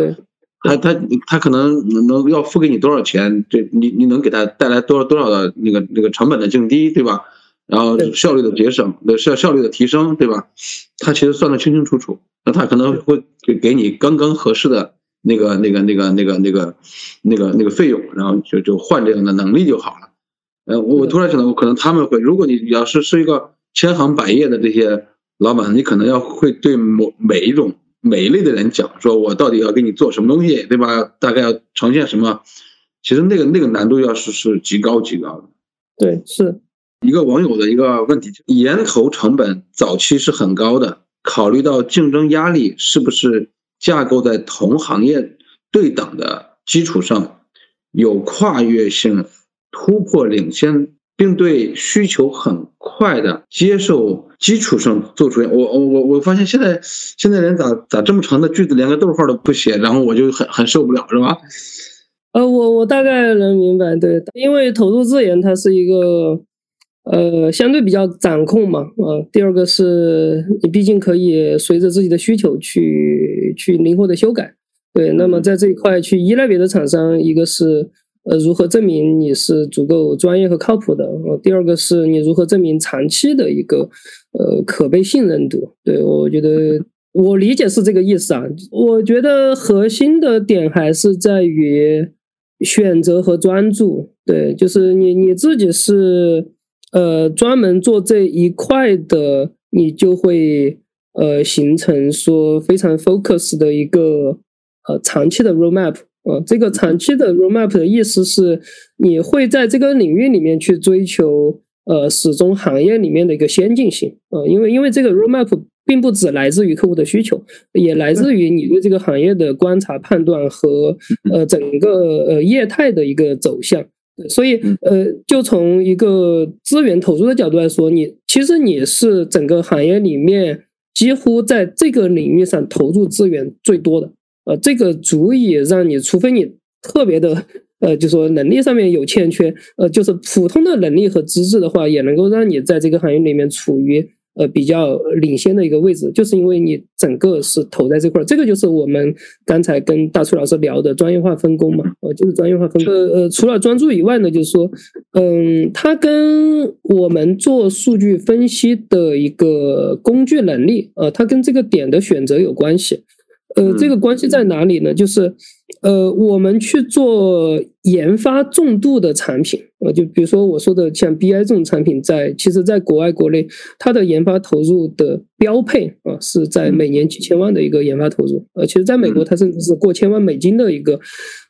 他他他可能能要付给你多少钱，这你你能给他带来多少多少的那个那个成本的降低，对吧？然后效率的节省，的效效率的提升，对吧？他其实算得清清楚楚，那他可能会给给你刚刚合适的那个、那个、那个、那个、那个、那个、那个费用，然后就就换这样的能力就好了。呃，我我突然想到，我可能他们会，如果你要是是一个千行百业的这些老板，你可能要会对某每一种每一类的人讲，说我到底要给你做什么东西，对吧？大概要呈现什么？其实那个那个难度要是是极高极高的。对，是。一个网友的一个问题，研投成本早期是很高的，考虑到竞争压力，是不是架构在同行业对等的基础上，有跨越性突破领先，并对需求很快的接受基础上做出？我我我我发现现在现在人咋咋这么长的句子连个逗号都不写，然后我就很很受不了，是吧？呃，我我大概能明白，对，因为投入资源它是一个。呃，相对比较掌控嘛，呃，第二个是你毕竟可以随着自己的需求去去灵活的修改，对。那么在这一块去依赖别的厂商，一个是呃如何证明你是足够专业和靠谱的，呃，第二个是你如何证明长期的一个呃可被信任度。对我觉得我理解是这个意思啊。我觉得核心的点还是在于选择和专注，对，就是你你自己是。呃，专门做这一块的，你就会呃形成说非常 focus 的一个呃长期的 roadmap 啊。这个长期的 roadmap 的意思是，你会在这个领域里面去追求呃始终行业里面的一个先进性啊。因为因为这个 roadmap 并不只来自于客户的需求，也来自于你对这个行业的观察判断和呃整个呃业态的一个走向。所以，呃，就从一个资源投入的角度来说，你其实你是整个行业里面几乎在这个领域上投入资源最多的，呃，这个足以让你，除非你特别的，呃，就说能力上面有欠缺，呃，就是普通的能力和资质的话，也能够让你在这个行业里面处于。呃，比较领先的一个位置，就是因为你整个是投在这块儿，这个就是我们刚才跟大崔老师聊的专业化分工嘛，呃，就是专业化分工。呃呃，除了专注以外呢，就是说，嗯，它跟我们做数据分析的一个工具能力，呃，它跟这个点的选择有关系。呃，这个关系在哪里呢？就是，呃，我们去做研发重度的产品。呃，就比如说我说的像 BI 这种产品，在其实，在国外、国内，它的研发投入的标配啊，是在每年几千万的一个研发投入。呃，其实在美国，它甚至是过千万美金的一个，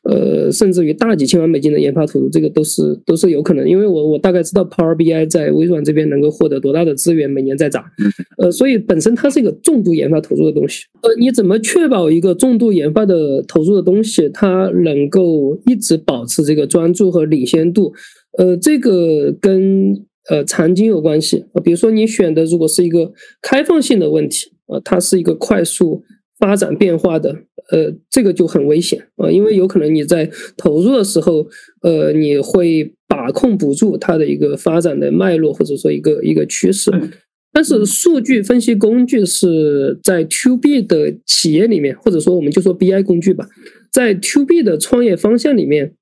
呃，甚至于大几千万美金的研发投入，这个都是都是有可能。因为我我大概知道 Power BI 在微软这边能够获得多大的资源，每年在涨。呃，所以本身它是一个重度研发投入的东西。呃，你怎么确保一个重度研发的投入的东西，它能够一直保持这个专注和领先度？呃，这个跟呃场景有关系啊，比如说你选的如果是一个开放性的问题啊，它是一个快速发展变化的，呃，这个就很危险啊，因为有可能你在投入的时候，呃，你会把控不住它的一个发展的脉络或者说一个一个趋势。但是数据分析工具是在 To B 的企业里面，或者说我们就说 BI 工具吧，在 To B 的创业方向里面，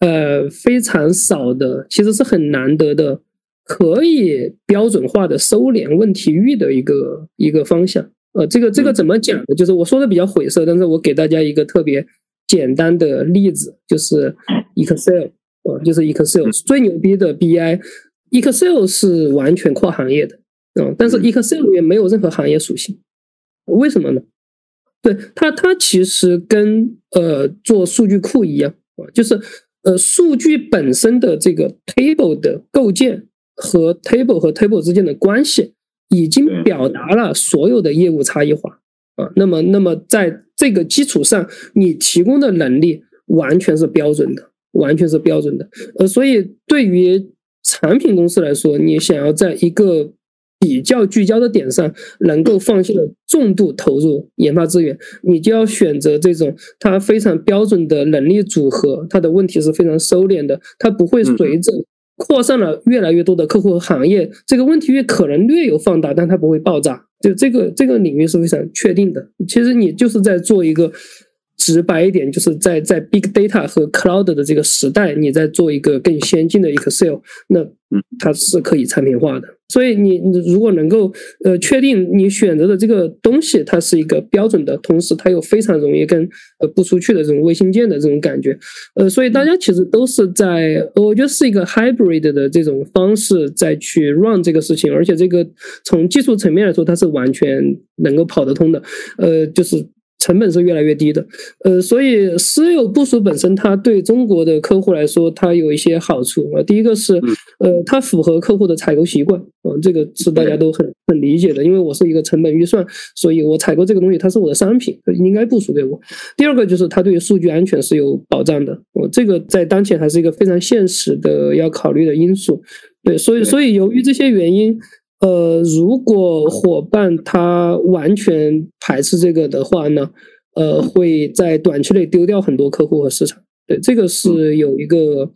呃，非常少的，其实是很难得的，可以标准化的收敛问题域的一个一个方向。呃，这个这个怎么讲呢？就是我说的比较晦涩，但是我给大家一个特别简单的例子，就是 Excel，呃，就是 Excel 最牛逼的 BI，Excel 是完全跨行业的。嗯，但是 Excel 里面没有任何行业属性，为什么呢？对它，它其实跟呃做数据库一样啊，就是呃数据本身的这个 table 的构建和 table 和 table 之间的关系，已经表达了所有的业务差异化啊。那么，那么在这个基础上，你提供的能力完全是标准的，完全是标准的。呃，所以对于产品公司来说，你想要在一个比较聚焦的点上，能够放心的重度投入研发资源，你就要选择这种它非常标准的能力组合，它的问题是非常收敛的，它不会随着扩散了越来越多的客户和行业，这个问题越可能略有放大，但它不会爆炸。就这个这个领域是非常确定的。其实你就是在做一个。直白一点，就是在在 big data 和 cloud 的这个时代，你在做一个更先进的 Excel，那它是可以产品化的。所以你如果能够呃确定你选择的这个东西它是一个标准的，同时它又非常容易跟呃不出去的这种卫星键的这种感觉，呃，所以大家其实都是在我觉得是一个 hybrid 的这种方式再去 run 这个事情，而且这个从技术层面来说，它是完全能够跑得通的，呃，就是。成本是越来越低的，呃，所以私有部署本身，它对中国的客户来说，它有一些好处啊。第一个是，呃，它符合客户的采购习惯，啊，这个是大家都很很理解的。因为我是一个成本预算，所以我采购这个东西，它是我的商品，应该部署给我。第二个就是它对于数据安全是有保障的，我这个在当前还是一个非常现实的要考虑的因素。对，所以所以由于这些原因。呃，如果伙伴他完全排斥这个的话呢，呃，会在短期内丢掉很多客户和市场。对，这个是有一个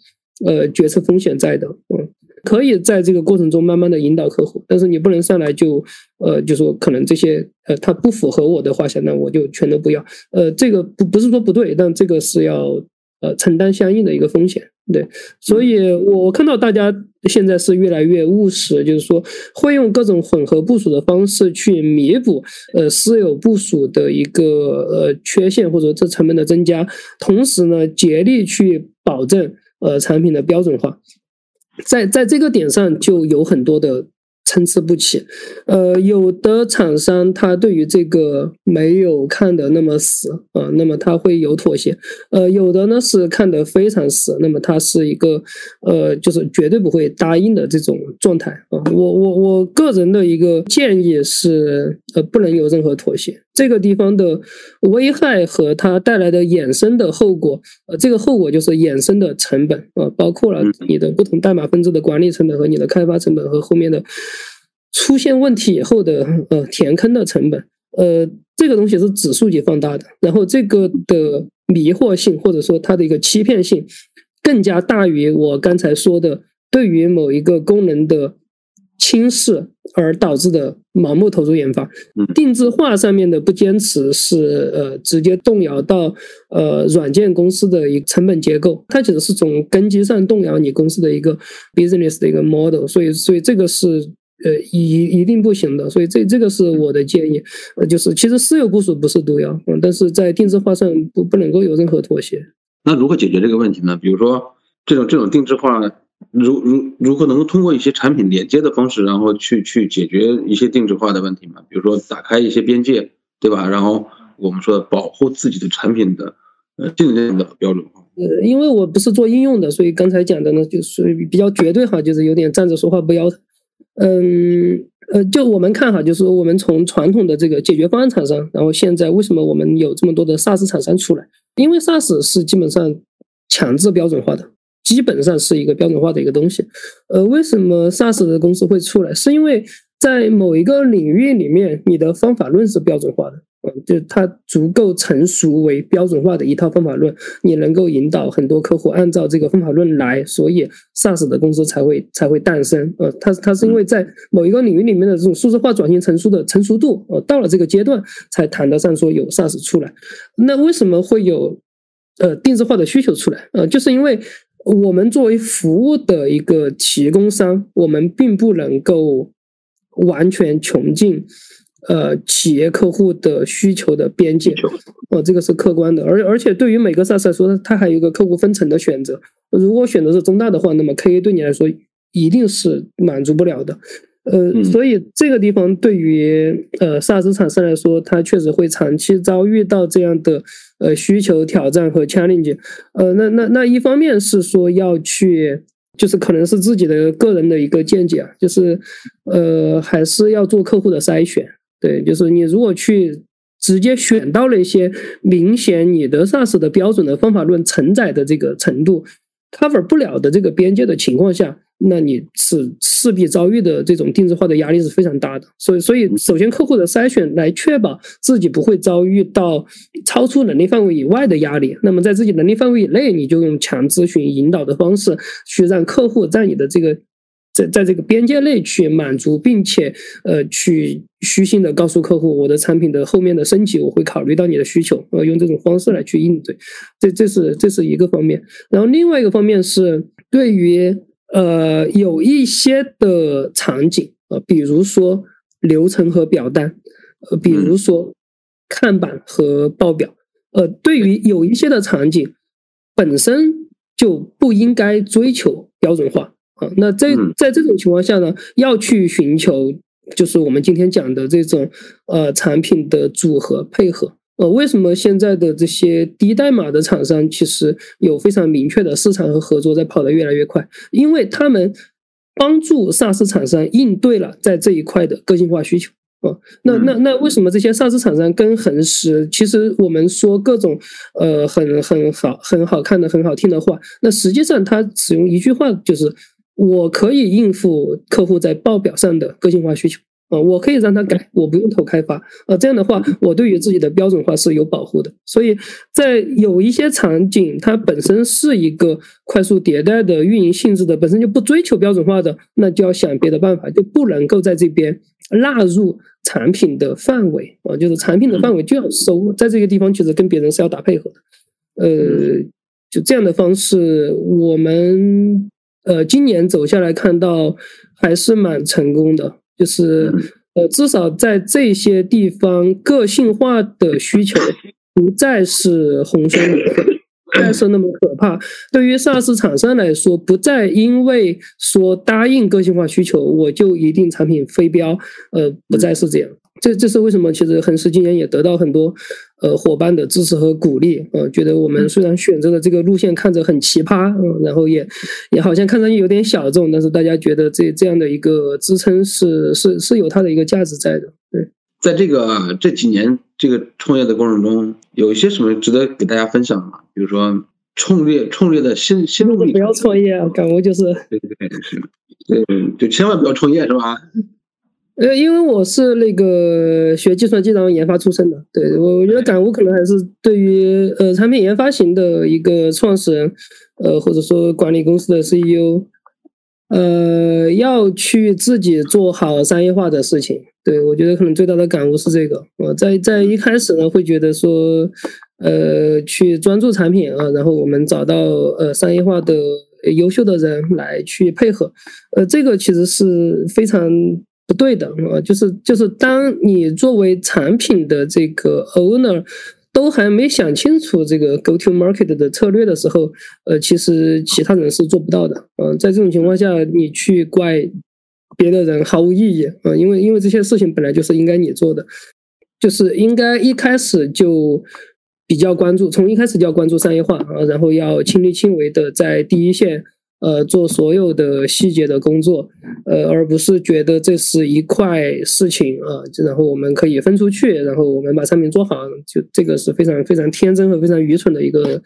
呃决策风险在的。嗯，可以在这个过程中慢慢的引导客户，但是你不能上来就呃就说可能这些呃它不符合我的画像，那我就全都不要。呃，这个不不是说不对，但这个是要呃承担相应的一个风险。对，所以我看到大家现在是越来越务实，就是说会用各种混合部署的方式去弥补呃私有部署的一个呃缺陷或者这成本的增加，同时呢竭力去保证呃产品的标准化，在在这个点上就有很多的。参差不齐，呃，有的厂商他对于这个没有看的那么死啊，那么他会有妥协，呃，有的呢是看的非常死，那么他是一个呃，就是绝对不会答应的这种状态啊。我我我个人的一个建议是，呃，不能有任何妥协。这个地方的危害和它带来的衍生的后果，呃，这个后果就是衍生的成本啊，包括了你的不同代码分支的管理成本和你的开发成本和后面的出现问题以后的呃填坑的成本，呃，这个东西是指数级放大的，然后这个的迷惑性或者说它的一个欺骗性更加大于我刚才说的对于某一个功能的。轻视而导致的盲目投入研发，定制化上面的不坚持是呃直接动摇到呃软件公司的一个成本结构，它其实是从根基上动摇你公司的一个 business 的一个 model，所以所以这个是呃一一定不行的，所以这这个是我的建议，呃就是其实私有部署不是毒药，嗯，但是在定制化上不不能够有任何妥协。那如何解决这个问题呢？比如说这种这种定制化。如如如何能够通过一些产品连接的方式，然后去去解决一些定制化的问题嘛？比如说打开一些边界，对吧？然后我们说保护自己的产品的呃尽量的标准化。呃，因为我不是做应用的，所以刚才讲的呢，就属于比较绝对哈，就是有点站着说话不腰疼。嗯呃，就我们看哈，就是我们从传统的这个解决方案厂商，然后现在为什么我们有这么多的 SaaS 厂商出来？因为 SaaS 是基本上强制标准化的。基本上是一个标准化的一个东西。呃，为什么 SaaS 的公司会出来？是因为在某一个领域里面，你的方法论是标准化的。嗯，就它足够成熟为标准化的一套方法论，你能够引导很多客户按照这个方法论来，所以 SaaS 的公司才会才会诞生。呃，它它是因为在某一个领域里面的这种数字化转型成熟的成熟度，呃，到了这个阶段才谈得上说有 SaaS 出来。那为什么会有呃定制化的需求出来？呃，就是因为我们作为服务的一个提供商，我们并不能够完全穷尽。呃，企业客户的需求的边界，哦，这个是客观的，而而且对于每个 SaaS 来说，它还有一个客户分层的选择。如果选择是中大的话，那么 KA 对你来说一定是满足不了的。呃，所以这个地方对于呃 SaaS 厂商来说，它确实会长期遭遇到这样的呃需求挑战和 challenge。呃，那那那一方面是说要去，就是可能是自己的个人的一个见解啊，就是呃还是要做客户的筛选。对，就是你如果去直接选到了一些明显你的 SaaS 的标准的方法论承载的这个程度 cover 不了的这个边界的情况下，那你是势必遭遇的这种定制化的压力是非常大的。所以，所以首先客户的筛选来确保自己不会遭遇到超出能力范围以外的压力。那么在自己能力范围以内，你就用强咨询引导的方式去让客户在你的这个。在在这个边界内去满足，并且呃去虚心的告诉客户，我的产品的后面的升级我会考虑到你的需求，呃用这种方式来去应对，这这是这是一个方面。然后另外一个方面是对于呃有一些的场景呃，比如说流程和表单，呃比如说看板和报表，呃对于有一些的场景本身就不应该追求标准化。那在在这种情况下呢，要去寻求就是我们今天讲的这种呃产品的组合配合。呃，为什么现在的这些低代码的厂商其实有非常明确的市场和合作在跑得越来越快？因为他们帮助 SaaS 厂商应对了在这一块的个性化需求。哦，那那那为什么这些 SaaS 厂商跟恒实？其实我们说各种呃很很好很好看的很好听的话，那实际上他使用一句话就是。我可以应付客户在报表上的个性化需求啊，我可以让他改，我不用投开发啊。这样的话，我对于自己的标准化是有保护的。所以在有一些场景，它本身是一个快速迭代的运营性质的，本身就不追求标准化的，那就要想别的办法，就不能够在这边纳入产品的范围啊，就是产品的范围就要收在这个地方，其实跟别人是要打配合的。呃，就这样的方式，我们。呃，今年走下来看到还是蛮成功的，就是呃，至少在这些地方，个性化的需求不再是洪水猛兽，不再是那么可怕。对于 SaaS 厂商来说，不再因为说答应个性化需求，我就一定产品飞标，呃，不再是这样。这这是为什么？其实恒实今年也得到很多呃伙伴的支持和鼓励，呃，觉得我们虽然选择的这个路线看着很奇葩，嗯，然后也也好像看上去有点小众，但是大家觉得这这样的一个支撑是是是有它的一个价值在的。对，在这个这几年这个创业的过程中，有一些什么值得给大家分享的吗？比如说创业创业的心心路历程。不要创业啊，感悟就是对对对是，对就千万不要创业是吧？呃，因为我是那个学计算机然后研发出身的，对我我觉得感悟可能还是对于呃产品研发型的一个创始人，呃或者说管理公司的 CEO，呃要去自己做好商业化的事情。对我觉得可能最大的感悟是这个。我在在一开始呢会觉得说，呃去专注产品啊，然后我们找到呃商业化的优秀的人来去配合，呃这个其实是非常。不对的啊，就是就是，当你作为产品的这个 owner 都还没想清楚这个 go to market 的策略的时候，呃，其实其他人是做不到的。嗯，在这种情况下，你去怪别的人毫无意义啊，因为因为这些事情本来就是应该你做的，就是应该一开始就比较关注，从一开始就要关注商业化啊，然后要亲力亲为的在第一线。呃，做所有的细节的工作，呃，而不是觉得这是一块事情啊，然后我们可以分出去，然后我们把产品做好，就这个是非常非常天真和非常愚蠢的一个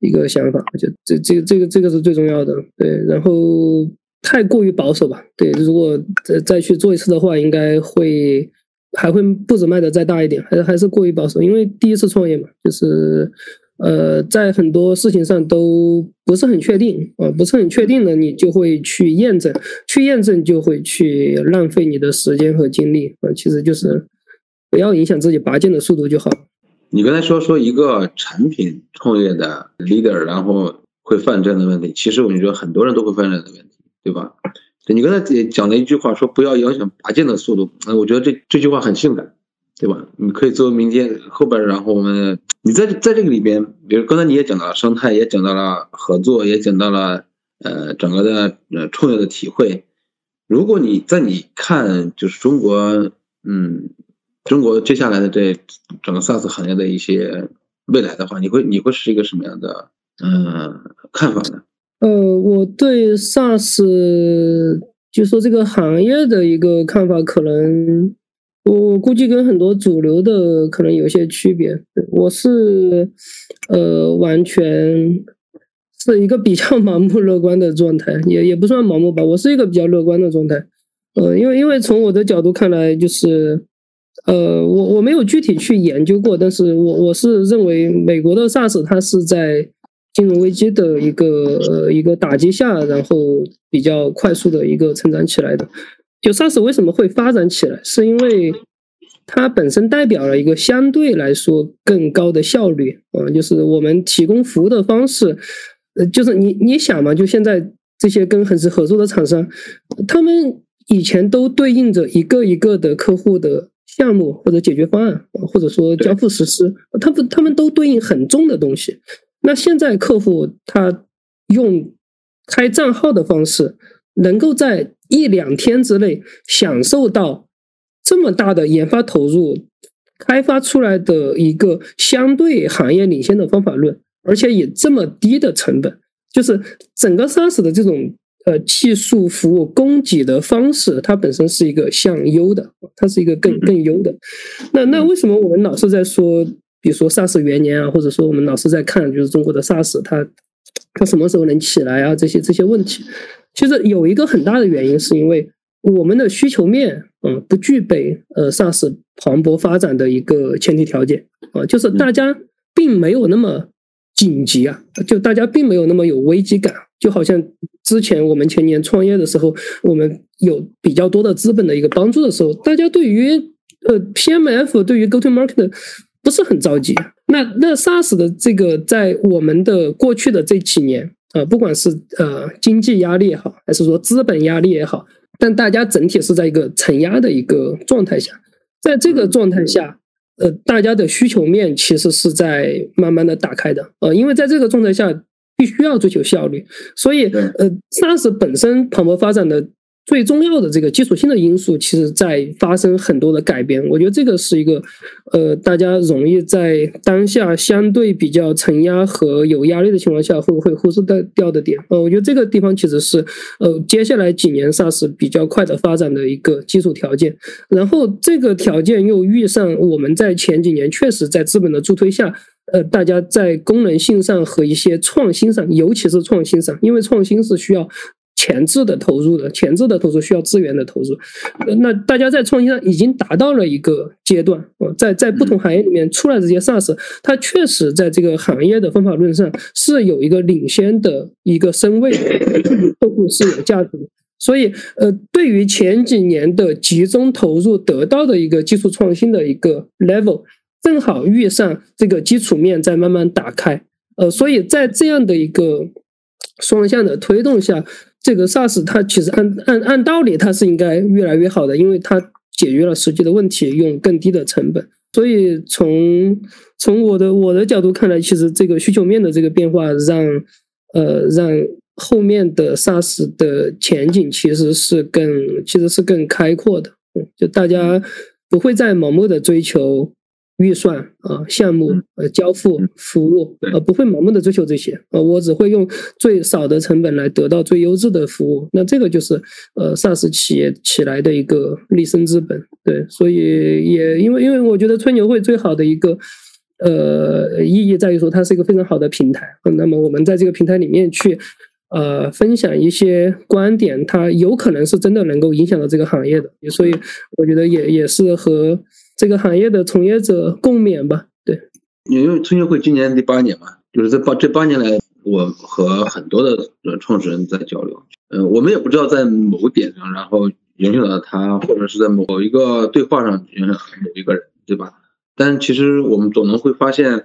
一个想法，就这这个这个这个是最重要的。对，然后太过于保守吧。对，如果再再去做一次的话，应该会还会步子迈的再大一点，还是还是过于保守，因为第一次创业嘛，就是呃，在很多事情上都不是很确定啊，不是很确定的，你就会去验证，去验证就会去浪费你的时间和精力啊，其实就是不要影响自己拔剑的速度就好。你刚才说说一个产品创业的 leader，然后会犯这样的问题，其实我觉得很多人都会犯这样的问题，对吧？你刚才讲的一句话说不要影响拔剑的速度，那我觉得这这句话很性感，对吧？你可以作为明天后边，然后我们你在在这个里边，比如刚才你也讲到了生态，也讲到了合作，也讲到了呃整个的呃创业的体会。如果你在你看就是中国，嗯。中国接下来的这整个 SaaS 行业的一些未来的话，你会你会是一个什么样的嗯看法呢？呃，我对 SaaS 就说这个行业的一个看法，可能我估计跟很多主流的可能有些区别。我是呃完全是一个比较 盲目乐观的状态，也也不算盲目吧，我是一个比较乐观的状态。呃，因为因为从我的角度看来，就是。呃，我我没有具体去研究过，但是我我是认为美国的 SaaS 它是在金融危机的一个呃一个打击下，然后比较快速的一个成长起来的。就 SaaS 为什么会发展起来，是因为它本身代表了一个相对来说更高的效率啊，就是我们提供服务的方式，呃，就是你你想嘛，就现在这些跟恒实合作的厂商，他们以前都对应着一个一个的客户的。项目或者解决方案，或者说交付实施，他们他们都对应很重的东西。那现在客户他用开账号的方式，能够在一两天之内享受到这么大的研发投入，开发出来的一个相对行业领先的方法论，而且以这么低的成本，就是整个 SaaS 的这种。呃，技术服务供给的方式，它本身是一个向优的，它是一个更更优的。那那为什么我们老是在说，比如说 SaaS 元年啊，或者说我们老是在看，就是中国的 SaaS 它它什么时候能起来啊？这些这些问题，其实有一个很大的原因，是因为我们的需求面，嗯，不具备呃 SaaS 蓬勃发展的一个前提条件啊，就是大家并没有那么紧急啊，就大家并没有那么有危机感。就好像之前我们前年创业的时候，我们有比较多的资本的一个帮助的时候，大家对于呃 PMF 对于 Go to Market 不是很着急。那那 SaaS 的这个在我们的过去的这几年啊，不管是呃经济压力也好，还是说资本压力也好，但大家整体是在一个承压的一个状态下，在这个状态下，呃，大家的需求面其实是在慢慢的打开的，呃，因为在这个状态下。必须要追求效率，所以呃，SaaS 本身蓬勃发展的。最重要的这个基础性的因素，其实在发生很多的改变。我觉得这个是一个，呃，大家容易在当下相对比较承压和有压力的情况下，会不会忽视掉掉的点。呃，我觉得这个地方其实是，呃，接下来几年 SaaS 比较快的发展的一个基础条件。然后这个条件又遇上我们在前几年确实在资本的助推下，呃，大家在功能性上和一些创新上，尤其是创新上，因为创新是需要。前置的投入的前置的投入需要资源的投入，那大家在创新上已经达到了一个阶段啊，在在不同行业里面出来这些 SaaS，它确实在这个行业的方法论上是有一个领先的一个身位，客户是有价值的。所以，呃，对于前几年的集中投入得到的一个技术创新的一个 level，正好遇上这个基础面在慢慢打开，呃，所以在这样的一个双向的推动下。这个 SaaS 它其实按按按道理它是应该越来越好的，因为它解决了实际的问题，用更低的成本。所以从从我的我的角度看来，其实这个需求面的这个变化，让呃让后面的 SaaS 的前景其实是更其实是更开阔的。嗯，就大家不会再盲目的追求。预算啊，项目呃，交付服务呃，不会盲目的追求这些呃，我只会用最少的成本来得到最优质的服务。那这个就是呃，SaaS 企业起来的一个立身之本。对，所以也因为因为我觉得吹牛会最好的一个呃意义在于说它是一个非常好的平台。那么我们在这个平台里面去呃分享一些观点，它有可能是真的能够影响到这个行业的，所以我觉得也也是和这个行业的从业者共勉吧。对，因为春秋会今年第八年嘛，就是这八这八年来，我和很多的创始人在交流，呃，我们也不知道在某点上，然后。影响了他，或者是在某一个对话上影响某一个人，对吧？但其实我们总能会发现，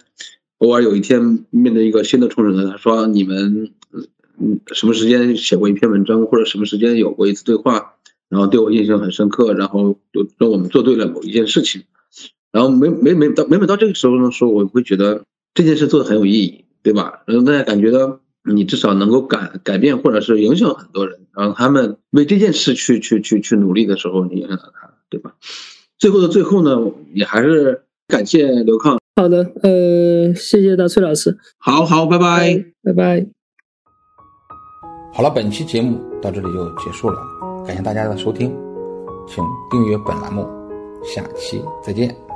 偶尔有一天面对一个新的创始人，他说：“你们嗯什么时间写过一篇文章，或者什么时间有过一次对话，然后对我印象很深刻，然后就说我们做对了某一件事情。”然后每每每到每每到这个时候的时候，我会觉得这件事做的很有意义，对吧？然后大家感觉到。你至少能够改改变，或者是影响很多人，让他们为这件事去去去去努力的时候，你影响到他，对吧？最后的最后呢，也还是感谢刘抗。好的，呃，谢谢大崔老师。好好，拜拜，拜拜。好了，本期节目到这里就结束了，感谢大家的收听，请订阅本栏目，下期再见。